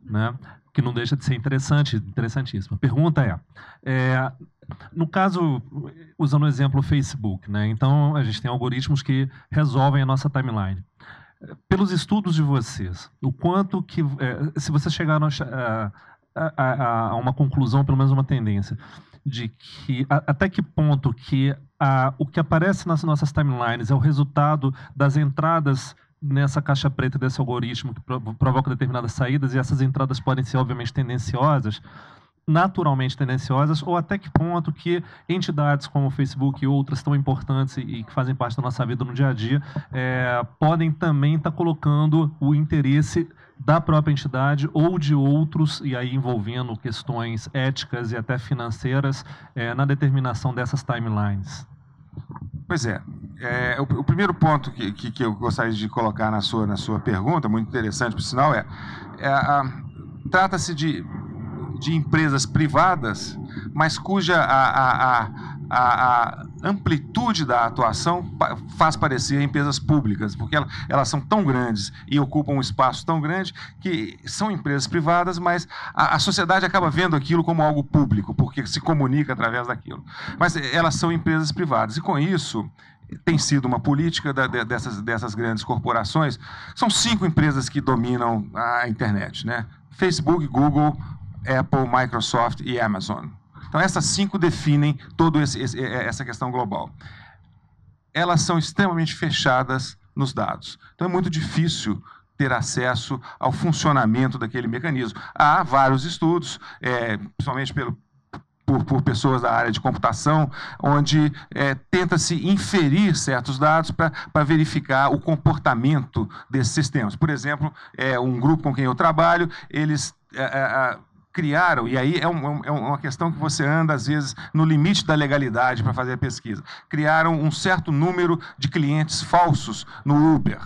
né? Que não deixa de ser interessante, interessantíssimo. A pergunta é, é no caso, usando o exemplo Facebook, né? então a gente tem algoritmos que resolvem a nossa timeline. Pelos estudos de vocês, o quanto que, é, se você chegar a, a, a, uma conclusão, pelo menos uma tendência, de que até que ponto que o que aparece nas nossas timelines é o resultado das entradas nessa caixa preta desse algoritmo que provoca determinadas saídas, e essas entradas podem ser, obviamente, tendenciosas, naturalmente tendenciosas, ou até que ponto que entidades como o Facebook e outras tão importantes e, que fazem parte da nossa vida no dia a dia é, podem também estar tá colocando o interesse da própria entidade ou de outros, e aí envolvendo questões éticas e até financeiras, é, na determinação dessas timelines. Pois é. é o, o, primeiro ponto que, que, que, eu gostaria de colocar na sua, na sua pergunta, muito interessante por sinal, é, é trata-se de, de empresas privadas, mas cuja a, a, a, a, amplitude da atuação faz parecer empresas públicas, porque elas, elas, são tão grandes e ocupam um espaço tão grande que são empresas privadas, mas a, a, sociedade acaba vendo aquilo como algo público, porque se comunica através daquilo. Mas elas são empresas privadas, e com isso tem sido uma política da, dessas, dessas grandes corporações. São cinco empresas que dominam a internet, né? Facebook, Google, Apple, Microsoft e Amazon. Então, essas cinco definem toda essa questão global. Elas são extremamente fechadas nos dados. Então, é muito difícil ter acesso ao funcionamento daquele mecanismo. Há vários estudos, é, principalmente pelo, por, por, pessoas da área de computação, onde é, tenta-se inferir certos dados para verificar o comportamento desses sistemas. Por exemplo, é, um grupo com quem eu trabalho, eles é, é criaram, e aí é, um, é, uma questão que você anda, às vezes, no limite da legalidade para fazer a pesquisa, criaram um certo número de clientes falsos no Uber.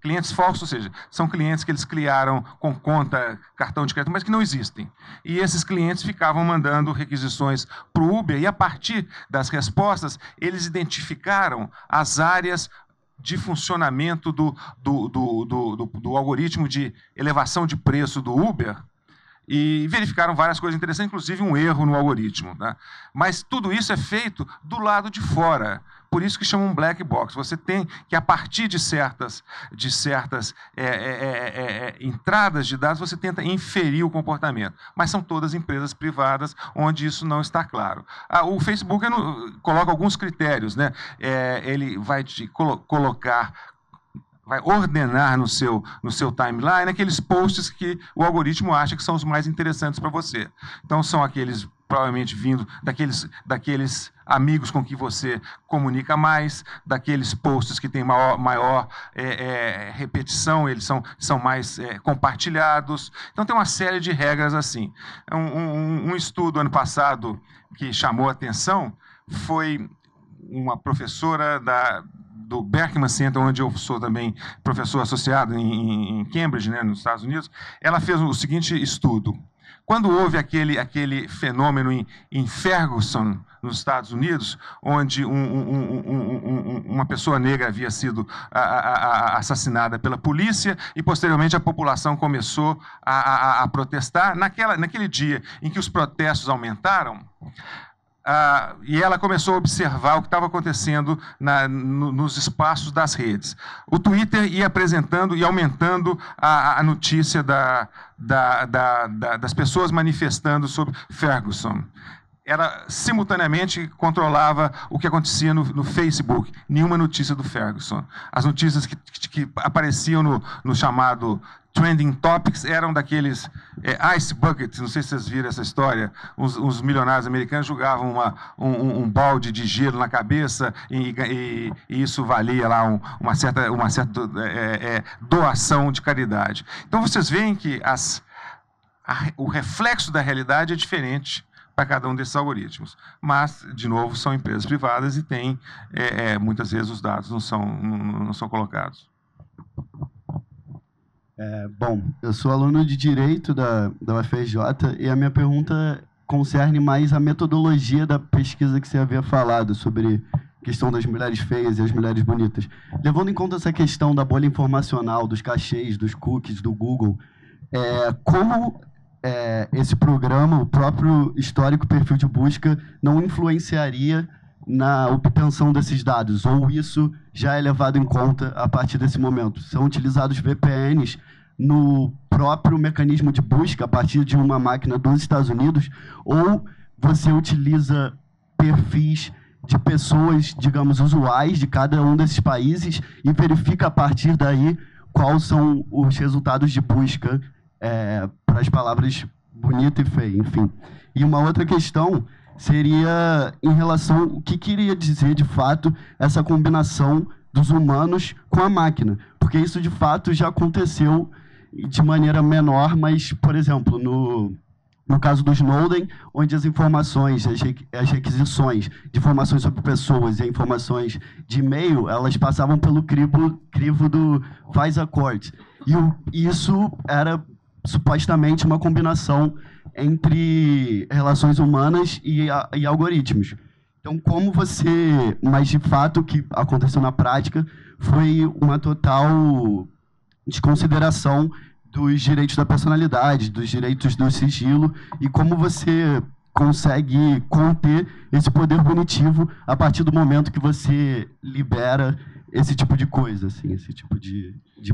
Clientes falsos, ou seja, são clientes que eles criaram com conta, cartão de crédito, mas que não existem. E esses clientes ficavam mandando requisições para o Uber, e a partir das respostas, eles identificaram as áreas de funcionamento do, do, do, do, do algoritmo de elevação de preço do Uber e verificaram várias coisas interessantes, inclusive um erro no algoritmo. Né? Mas tudo isso é feito do lado de fora. Por isso que chamam black box. Você tem que, a partir de certas, de certas é, é, é, é, entradas de dados, você tenta inferir o comportamento. Mas são todas empresas privadas onde isso não está claro. Ah, o Facebook coloca alguns critérios. Né? É, ele vai te colo colocar vai ordenar no seu, no seu timeline aqueles posts que o algoritmo acha que são os mais interessantes para você. Então, são aqueles provavelmente vindo daqueles, daqueles amigos com que você comunica mais, daqueles posts que têm maior, maior é, é, repetição, eles são, são mais é, compartilhados. Então, tem uma série de regras assim. Um, um, um estudo ano passado que chamou a atenção foi uma professora da, do Berkman Center, onde eu sou também professor associado em, em Cambridge, né, nos Estados Unidos, ela fez o seguinte estudo. Quando houve aquele, aquele fenômeno em, em Ferguson, nos Estados Unidos, onde um, um, um, uma pessoa negra havia sido assassinada pela polícia e, posteriormente, a população começou a, protestar. Naquela, naquele dia em que os protestos aumentaram, ah, e ela começou a observar o que estava acontecendo na, no, nos espaços das redes. O Twitter ia apresentando e aumentando a, a notícia da, da, da, das pessoas manifestando sobre Ferguson ela simultaneamente controlava o que acontecia no, no, Facebook. Nenhuma notícia do Ferguson. As notícias que, que, que apareciam no, no, chamado Trending Topics eram daqueles é, Ice Buckets, não sei se vocês viram essa história. Os, os milionários americanos jogavam uma, um, um, balde de gelo na cabeça e, e, e isso valia lá um, uma certa, uma certa é, é, doação de caridade. Então vocês veem que as, a, o reflexo da realidade é diferente para cada um desses algoritmos. Mas, de novo, são empresas privadas e tem, é, é, muitas vezes os dados não são, não, não são colocados. É, bom, eu sou aluno de Direito da, da UFRJ e a minha pergunta concerne mais a metodologia da pesquisa que você havia falado sobre questão das mulheres feias e as mulheres bonitas. Levando em conta essa questão da bolha informacional, dos cachês, dos cookies, do Google, é, como é, esse programa, o próprio histórico perfil de busca, não influenciaria na obtenção desses dados, ou isso já é levado em conta a partir desse momento? São utilizados VPNs no próprio mecanismo de busca a partir de uma máquina dos Estados Unidos, ou você utiliza perfis de pessoas, digamos, usuais de cada um desses países e verifica a partir daí quais são os resultados de busca é, para as palavras bonita e feia, enfim. E uma outra questão seria em relação o que queria dizer de fato essa combinação dos humanos com a máquina, porque isso de fato já aconteceu de maneira menor, mas por exemplo no no caso do Snowden, onde as informações, as requisições de informações sobre pessoas e informações de e-mail, elas passavam pelo crivo, crivo do FISA Court. E isso era supostamente uma combinação entre relações humanas e, e algoritmos. Então, como você. Mas, de fato, o que aconteceu na prática foi uma total desconsideração dos direitos da personalidade, dos direitos do sigilo, e como você consegue conter esse poder punitivo a partir do momento que você libera esse tipo de coisa, assim, esse tipo de, de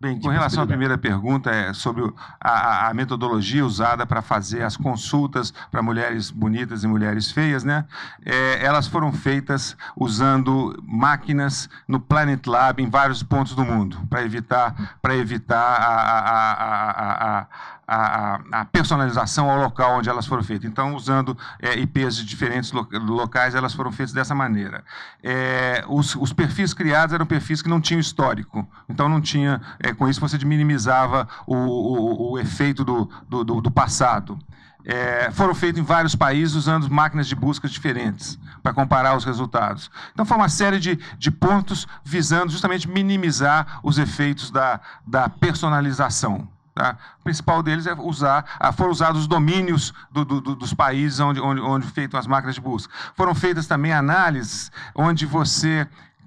Bem, com relação à primeira pergunta, é sobre a, a metodologia usada para fazer as consultas para mulheres bonitas e mulheres feias, né? É, elas foram feitas usando máquinas no Planet Lab em vários pontos do mundo, para evitar, para evitar a, a, a a, a, personalização ao local onde elas foram feitas. Então, usando é, IPs de diferentes locais, elas foram feitas dessa maneira. É, os, os, perfis criados eram perfis que não tinham histórico. Então, não tinha. É, com isso, você minimizava o, o, o efeito do, do, do, do passado. é, foram feitos em vários países usando máquinas de busca diferentes para comparar os resultados. Então, foi uma série de, de pontos visando justamente minimizar os efeitos da, da personalização. Tá? O principal deles é usar, ah, foram usados os domínios do, do, dos países onde, onde, onde feitam as máquinas de busca. Foram feitas também análises onde você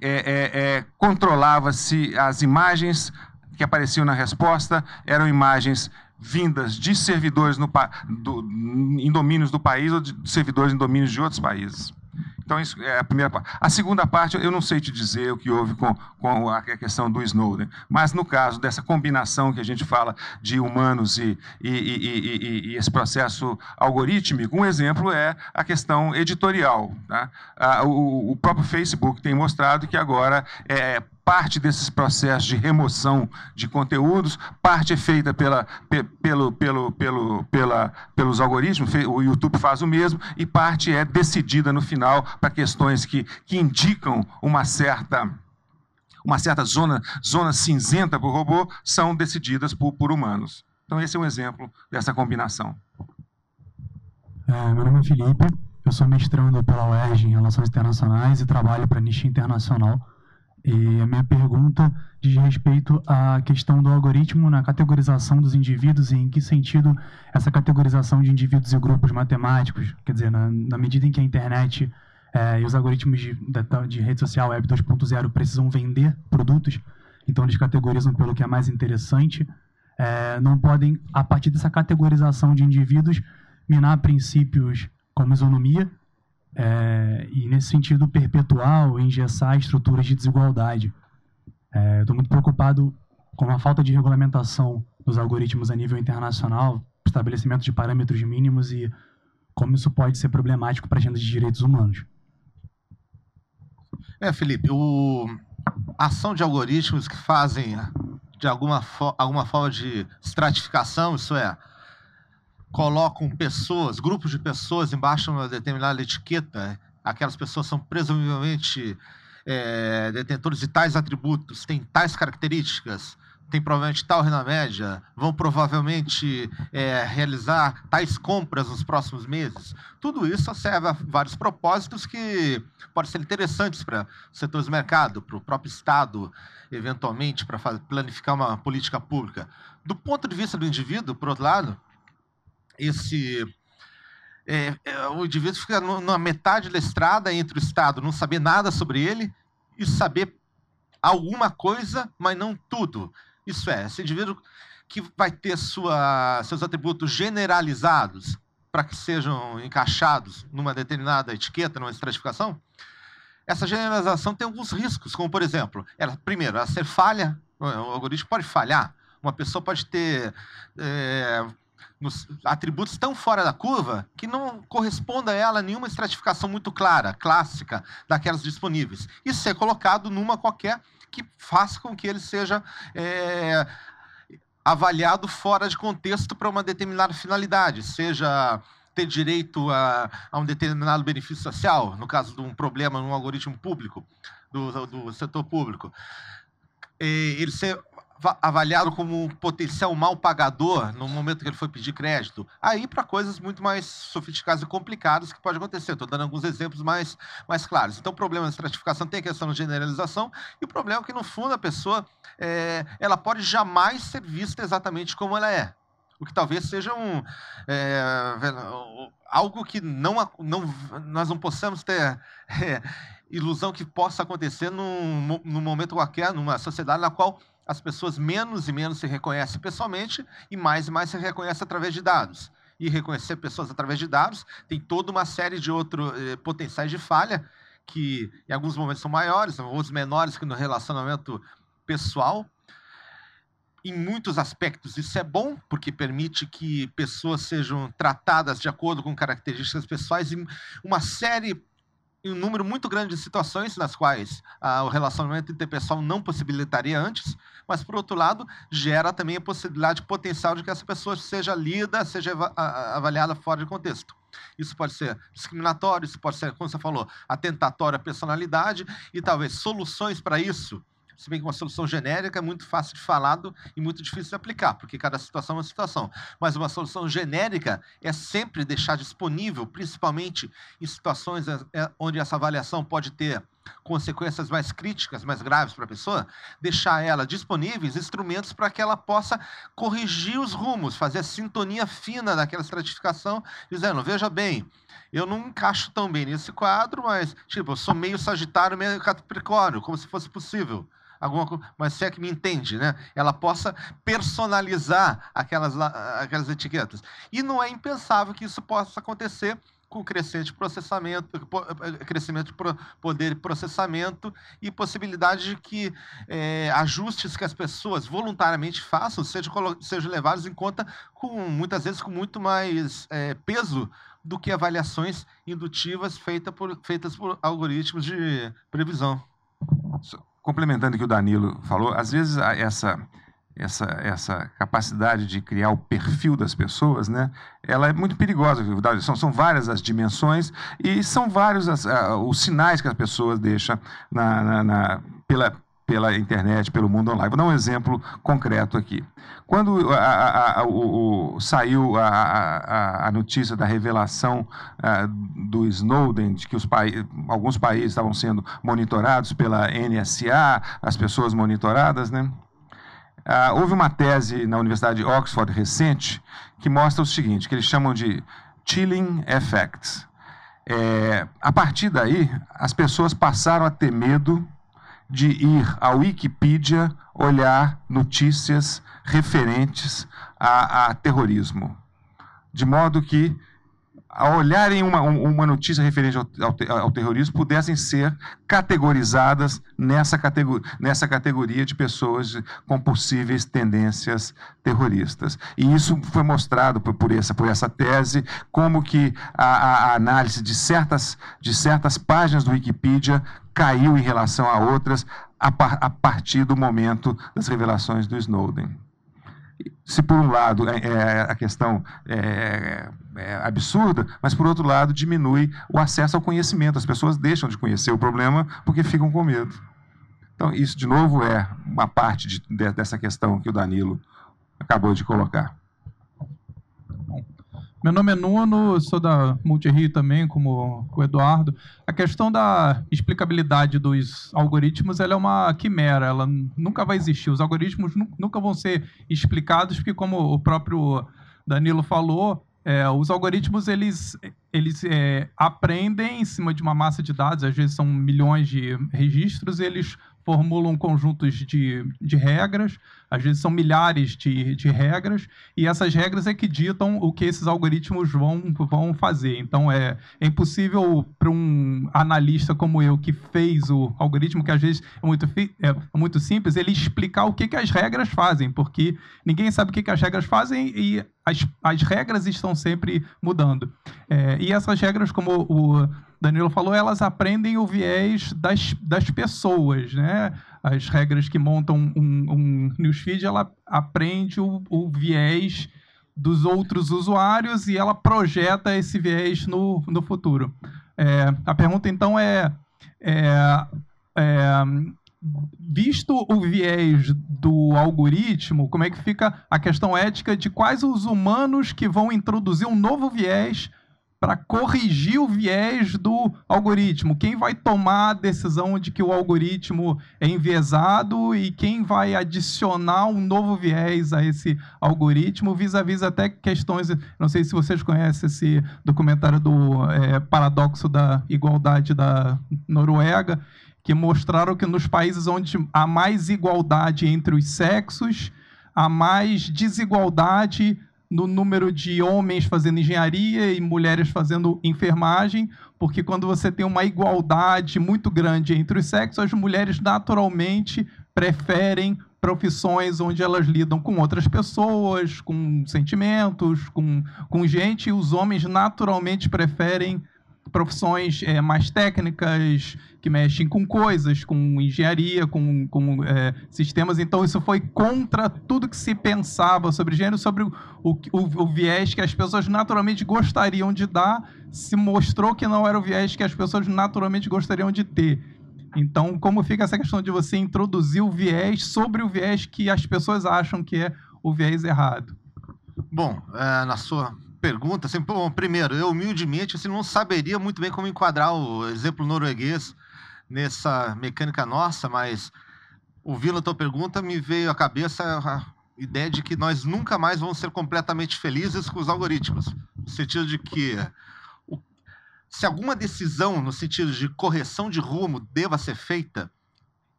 é, é, é, controlava se as imagens que apareciam na resposta eram imagens vindas de servidores no, do, em domínios do país ou de servidores em domínios de outros países. Então, isso é a primeira parte. A segunda parte, eu não sei te dizer o que houve com, com a questão do Snowden, mas no caso dessa combinação que a gente fala de humanos e, e, e, e esse processo algorítmico, um exemplo é a questão editorial. Tá? o, próprio Facebook tem mostrado que agora é parte desses processos de remoção de conteúdos, parte é feita pela, pelo, pelo, pelo, pela, pelos algoritmos, o YouTube faz o mesmo, e parte é decidida no final para questões que, que indicam uma certa uma certa zona, zona cinzenta para o robô, são decididas por, por humanos. Então, esse é um exemplo dessa combinação. É, meu nome é Felipe, eu sou mestrando pela UERJ em Relações Internacionais e trabalho para a Niche Internacional. E a minha pergunta diz respeito à questão do algoritmo na categorização dos indivíduos e em que sentido essa categorização de indivíduos e grupos matemáticos, quer dizer, na, na medida em que a internet é, e os algoritmos de, de, de rede social Web 2.0 precisam vender produtos, então eles categorizam pelo que é mais interessante, é, não podem, a partir dessa categorização de indivíduos, minar princípios como isonomia, é, e, nesse sentido, perpetuar ou engessar estruturas de desigualdade. É, Estou muito preocupado com a falta de regulamentação dos algoritmos a nível internacional, estabelecimento de parâmetros mínimos e como isso pode ser problemático para a agenda de direitos humanos. É, Felipe, o... a ação de algoritmos que fazem de alguma, fo... alguma forma de estratificação, isso é, colocam pessoas, grupos de pessoas embaixo de uma determinada etiqueta, aquelas pessoas são presumivelmente é, detentores de tais atributos, têm tais características, têm provavelmente tal renda média, vão provavelmente é, realizar tais compras nos próximos meses. Tudo isso serve a vários propósitos que podem ser interessantes para setores do mercado, para o próprio Estado, eventualmente, para planificar uma política pública. Do ponto de vista do indivíduo, por outro lado, esse é, é, o indivíduo fica no, na metade da estrada entre o Estado não saber nada sobre ele e saber alguma coisa, mas não tudo. Isso é, esse indivíduo que vai ter sua, seus atributos generalizados para que sejam encaixados numa determinada etiqueta, numa estratificação, essa generalização tem alguns riscos, como por exemplo, ela, primeiro, ela ser falha, o algoritmo pode falhar, uma pessoa pode ter é, nos atributos tão fora da curva que não corresponda a ela nenhuma estratificação muito clara, clássica, daquelas disponíveis. E ser colocado numa qualquer que faça com que ele seja é, avaliado fora de contexto para uma determinada finalidade, seja ter direito a, a, um determinado benefício social, no caso de um problema no algoritmo público, do, do setor público. E ele ser avaliado como um potencial mal pagador no momento que ele foi pedir crédito. Aí para coisas muito mais sofisticadas e complicadas que pode acontecer. Estou dando alguns exemplos mais, mais claros. Então, o problema da estratificação tem a questão de generalização e o problema é que, no fundo, a pessoa é, ela pode jamais ser vista exatamente como ela é. O que talvez seja um, é, algo que não, não, nós não possamos ter é, ilusão que possa acontecer num, num momento qualquer, numa sociedade na qual as pessoas menos e menos se reconhecem pessoalmente e mais e mais se reconhecem através de dados. E reconhecer pessoas através de dados tem toda uma série de outros eh, potenciais de falha que em alguns momentos são maiores, outros menores que no relacionamento pessoal. Em muitos aspectos isso é bom, porque permite que pessoas sejam tratadas de acordo com características pessoais e uma série um número muito grande de situações nas quais ah, o relacionamento interpessoal não possibilitaria antes, mas, por outro lado, gera também a possibilidade potencial de que essa pessoa seja lida, seja avaliada fora de contexto. Isso pode ser discriminatório, isso pode ser, como você falou, atentatório à personalidade, e talvez soluções para isso Se bem que uma solução genérica é muito fácil de falar e muito difícil de aplicar, porque cada situação é uma situação. Mas uma solução genérica é sempre deixar disponível, principalmente em situações é, é, onde essa avaliação pode ter consequências mais críticas, mais graves para a pessoa, deixar ela disponíveis instrumentos para que ela possa corrigir os rumos, fazer a sintonia fina daquela estratificação, dizendo: veja bem, eu não encaixo tão bem nesse quadro, mas, tipo, eu sou meio Sagitário, meio Capricórnio, como se fosse possível. Alguma, mas se é que me entende, né? Ela possa personalizar aquelas, aquelas etiquetas. E não é impensável que isso possa acontecer com crescente processamento, eh, crescimento de poder de processamento e possibilidade de que é, ajustes que as pessoas voluntariamente façam sejam, sejam levados em conta com muitas vezes com muito mais é, peso do que avaliações indutivas feita por, feitas por algoritmos de previsão. Complementando o que o Danilo falou, às vezes essa essa, essa capacidade de criar o perfil das pessoas, né, ela é muito perigosa. São, são várias as dimensões e são vários as, os sinais que as pessoas deixam na, na, na, pela, pela internet, pelo mundo online. Vou dar um exemplo concreto aqui. Quando a, a, a, o, o, saiu a, notícia da revelação do Snowden, de que os alguns países estavam sendo monitorados pela NSA, as pessoas monitoradas, né? Uh, houve uma tese na Universidade de Oxford recente que mostra o seguinte, que eles chamam de chilling effects. É, a partir daí, as pessoas passaram a ter medo de ir à Wikipedia olhar notícias referentes a, a terrorismo. De modo que ao olharem uma, uma notícia referente ao, ao, ao, terrorismo, pudessem ser categorizadas nessa, categor, nessa categoria de pessoas com possíveis tendências terroristas. E isso foi mostrado por, por essa, por essa tese, como que a, a, análise de certas, de certas páginas do Wikipedia caiu em relação a outras a, par, a partir do momento das revelações do Snowden se por um lado é, é, a questão é, é, absurda, mas por outro lado diminui o acesso ao conhecimento. As pessoas deixam de conhecer o problema porque ficam com medo. Então, isso, de novo, é uma parte de, de, dessa questão que o Danilo acabou de colocar. Meu nome é Nuno, sou da Multirio também, como o Eduardo. A questão da explicabilidade dos algoritmos ela é uma quimera, ela nunca vai existir. Os algoritmos nunca vão ser explicados, porque, como o próprio Danilo falou, é, os algoritmos eles, eles é, aprendem em cima de uma massa de dados, às vezes são milhões de registros, eles formulam conjuntos de, de regras, às vezes são milhares de, de regras, e essas regras é que ditam o que esses algoritmos vão, vão fazer. Então, é, é impossível para um analista como eu, que fez o algoritmo, que às vezes é muito, é muito simples, ele explicar o que, que as regras fazem, porque ninguém sabe o que, que as regras fazem e as, as regras estão sempre mudando. É, e essas regras, como o Danilo falou, elas aprendem o viés das, das pessoas, né? As regras que montam um, um newsfeed, ela aprende o, o viés dos outros usuários e ela projeta esse viés no, no futuro. É, a pergunta, então, é, é, é, visto o viés do algoritmo, como é que fica a questão ética de quais os humanos que vão introduzir um novo viés para corrigir o viés do algoritmo. Quem vai tomar a decisão de que o algoritmo é enviesado e quem vai adicionar um novo viés a esse algoritmo, vis-à-vis -vis até questões. Não sei se vocês conhecem esse documentário do é, Paradoxo da Igualdade da Noruega, que mostraram que nos países onde há mais igualdade entre os sexos, há mais desigualdade no número de homens fazendo engenharia e mulheres fazendo enfermagem, porque quando você tem uma igualdade muito grande entre os sexos, as mulheres naturalmente preferem profissões onde elas lidam com outras pessoas, com sentimentos, com, com gente, e os homens naturalmente preferem profissões é, mais técnicas, que mexem com coisas, com engenharia, com, com é, sistemas. Então, isso foi contra tudo que se pensava sobre gênero, sobre o, o, o, viés que as pessoas naturalmente gostariam de dar, se mostrou que não era o viés que as pessoas naturalmente gostariam de ter. Então, como fica essa questão de você introduzir o viés sobre o viés que as pessoas acham que é o viés errado? Bom, é, na sua pergunta, assim, bom, primeiro, eu humildemente assim, não saberia muito bem como enquadrar o exemplo norueguês nessa mecânica nossa, mas ouvindo a tua pergunta, me veio à cabeça a ideia de que nós nunca mais vamos ser completamente felizes com os algoritmos. No sentido de que se alguma decisão no sentido de correção de rumo deva ser feita,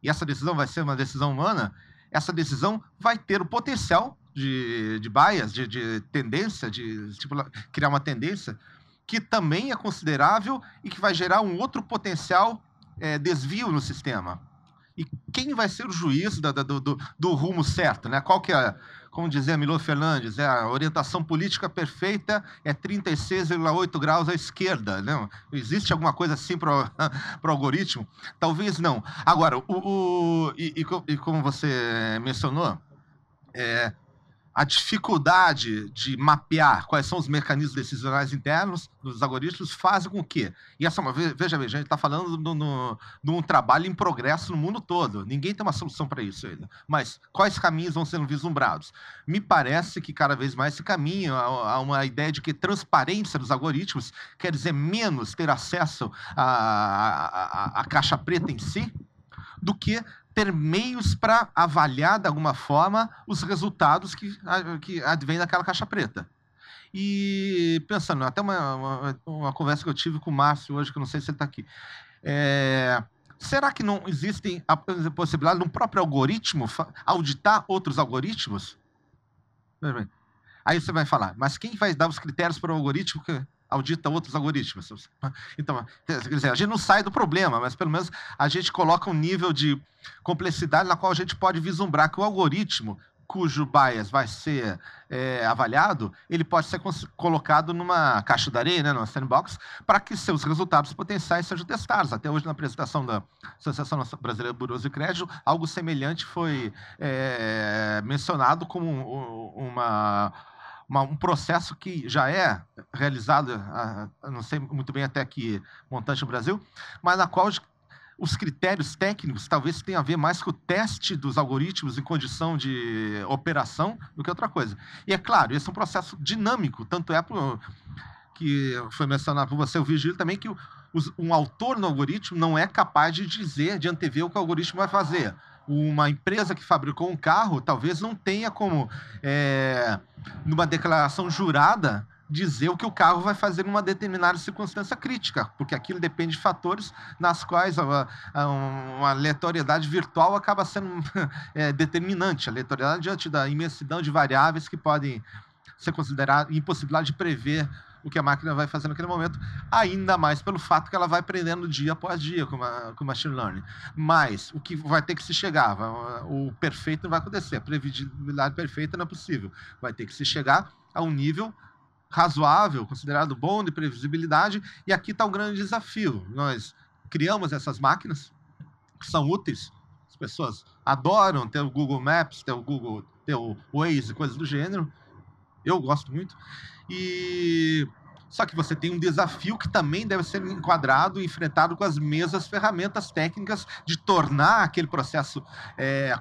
e essa decisão vai ser uma decisão humana, essa decisão vai ter o potencial de, de bias, de, de tendência, de tipo, criar uma tendência, que também é considerável e que vai gerar um outro potencial é, desvio no sistema. E quem vai ser o juiz do, do, do, rumo certo? Né? Qual que é, como dizia Milo Fernandes, é a orientação política perfeita é 36,8 graus à esquerda. Né? Existe alguma coisa assim para o algoritmo? Talvez não. Agora, o, o e, e, e, como você mencionou, é, a dificuldade de mapear quais são os mecanismos decisionais internos dos algoritmos faz com que. E essa uma veja bem, a gente está falando de um trabalho em progresso no mundo todo. Ninguém tem uma solução para isso ainda. Mas quais caminhos vão sendo vislumbrados? Me parece que cada vez mais se caminha a, uma ideia de que transparência dos algoritmos quer dizer menos ter acesso à caixa preta em si do que ter meios para avaliar, de alguma forma, os resultados que, que advêm daquela caixa preta. E pensando, até uma, uma, uma, conversa que eu tive com o Márcio hoje, que eu não sei se ele está aqui. É, será que não existem a possibilidade de um próprio algoritmo auditar outros algoritmos? Aí você vai falar, mas quem vai dar os critérios para o algoritmo que audita outros algoritmos? Então, quer dizer, a gente não sai do problema, mas pelo menos a gente coloca um nível de complexidade na qual a gente pode vislumbrar que o algoritmo cujo bias vai ser é, avaliado, ele pode ser colocado numa caixa de areia, né, numa sandbox, para que seus resultados potenciais sejam testados. Até hoje, na apresentação da Associação Brasileira de Buros de Crédito, algo semelhante foi é, mencionado como uma, uma, um processo que já é realizado, a, a, não sei muito bem até que montante no Brasil, mas na qual os critérios técnicos talvez tenham a ver mais com o teste dos algoritmos em condição de operação do que outra coisa. E é claro, esse é um processo dinâmico, tanto é pro, que foi mencionado por você, o Vigílio, também, que um autor no algoritmo não é capaz de dizer, de antever o que o algoritmo vai fazer. Uma empresa que fabricou um carro talvez não tenha como, é, numa declaração jurada, dizer o que o carro vai fazer numa determinada circunstância crítica, porque aquilo depende de fatores nas quais a, a, uma aleatoriedade virtual acaba sendo é, determinante. A aleatoriedade diante da imensidão de variáveis que podem ser consideradas, impossibilidade de prever o que a máquina vai fazer naquele momento, ainda mais pelo fato que ela vai aprendendo dia após dia com, a, com machine learning. Mas o que vai ter que se chegar, vai, o perfeito não vai acontecer, a previsibilidade perfeita não é possível. Vai ter que se chegar a um nível razoável, considerado bom de previsibilidade, e aqui está o grande desafio. Nós criamos essas máquinas que são úteis, as pessoas adoram ter o Google Maps, ter o Google, ter o Waze, coisas do gênero. Eu gosto muito. E só que você tem um desafio que também deve ser enquadrado e enfrentado com as mesmas ferramentas técnicas de tornar aquele processo é,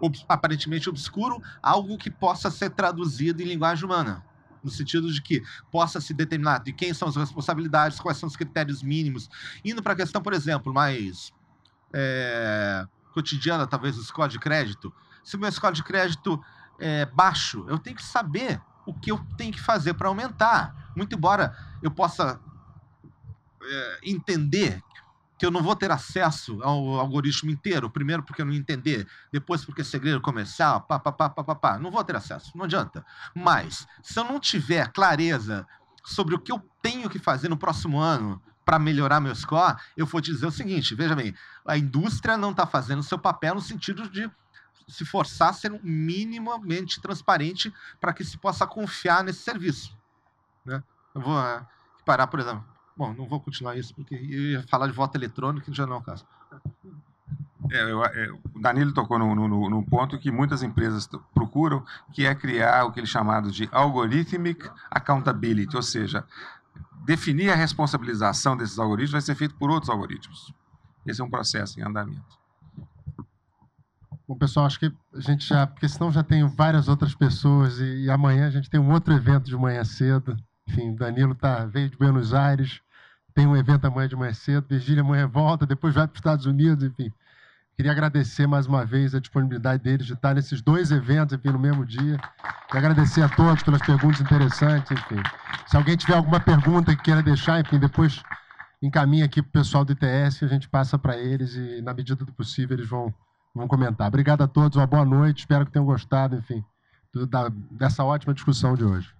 ob aparentemente obscuro algo que possa ser traduzido em linguagem humana no sentido de que possa se determinar de quem são as responsabilidades, quais são os critérios mínimos. Indo para a questão, por exemplo, mais é, cotidiana, talvez, do score de crédito. Se o meu score de crédito é baixo, eu tenho que saber o que eu tenho que fazer para aumentar. Muito embora eu possa é, entender que eu não vou ter acesso ao algoritmo inteiro. Primeiro, porque eu não entender. Depois, porque é segredo comercial. Pá, pá, pá, pá, pá, pá. Não vou ter acesso. Não adianta. Mas, se eu não tiver clareza sobre o que eu tenho que fazer no próximo ano para melhorar meu score, eu vou te dizer o seguinte: veja bem, a indústria não está fazendo seu papel no sentido de se forçar a ser minimamente transparente para que se possa confiar nesse serviço. Né? Eu vou uh, parar, por exemplo Bom, não vou continuar isso, porque ia falar de voto eletrônico, que já não é o caso. É, eu, é, o Danilo tocou num, no no ponto que muitas empresas procuram, que é criar o que eles chamam de algorithmic accountability, ou seja, definir a responsabilização desses algoritmos vai ser feito por outros algoritmos. esse é um processo em andamento. Bom, pessoal, acho que a gente já. Porque senão já tenho várias outras pessoas e, e amanhã a gente tem um outro evento de manhã cedo. Enfim, Danilo tá, veio de Buenos Aires, tem um evento amanhã de manhã cedo, Virgília amanhã volta, depois vai para os Estados Unidos, enfim. Queria agradecer mais uma vez a disponibilidade deles de estar nesses dois eventos, enfim, no mesmo dia. E agradecer a todos pelas perguntas interessantes, enfim. Se alguém tiver alguma pergunta que queira deixar, enfim, depois encaminha aqui para o pessoal do ITS, a gente passa para eles e, na medida do possível, eles vão, Vamos comentar. Obrigado a todos, uma boa noite, espero que tenham gostado, enfim, da, dessa ótima discussão de hoje.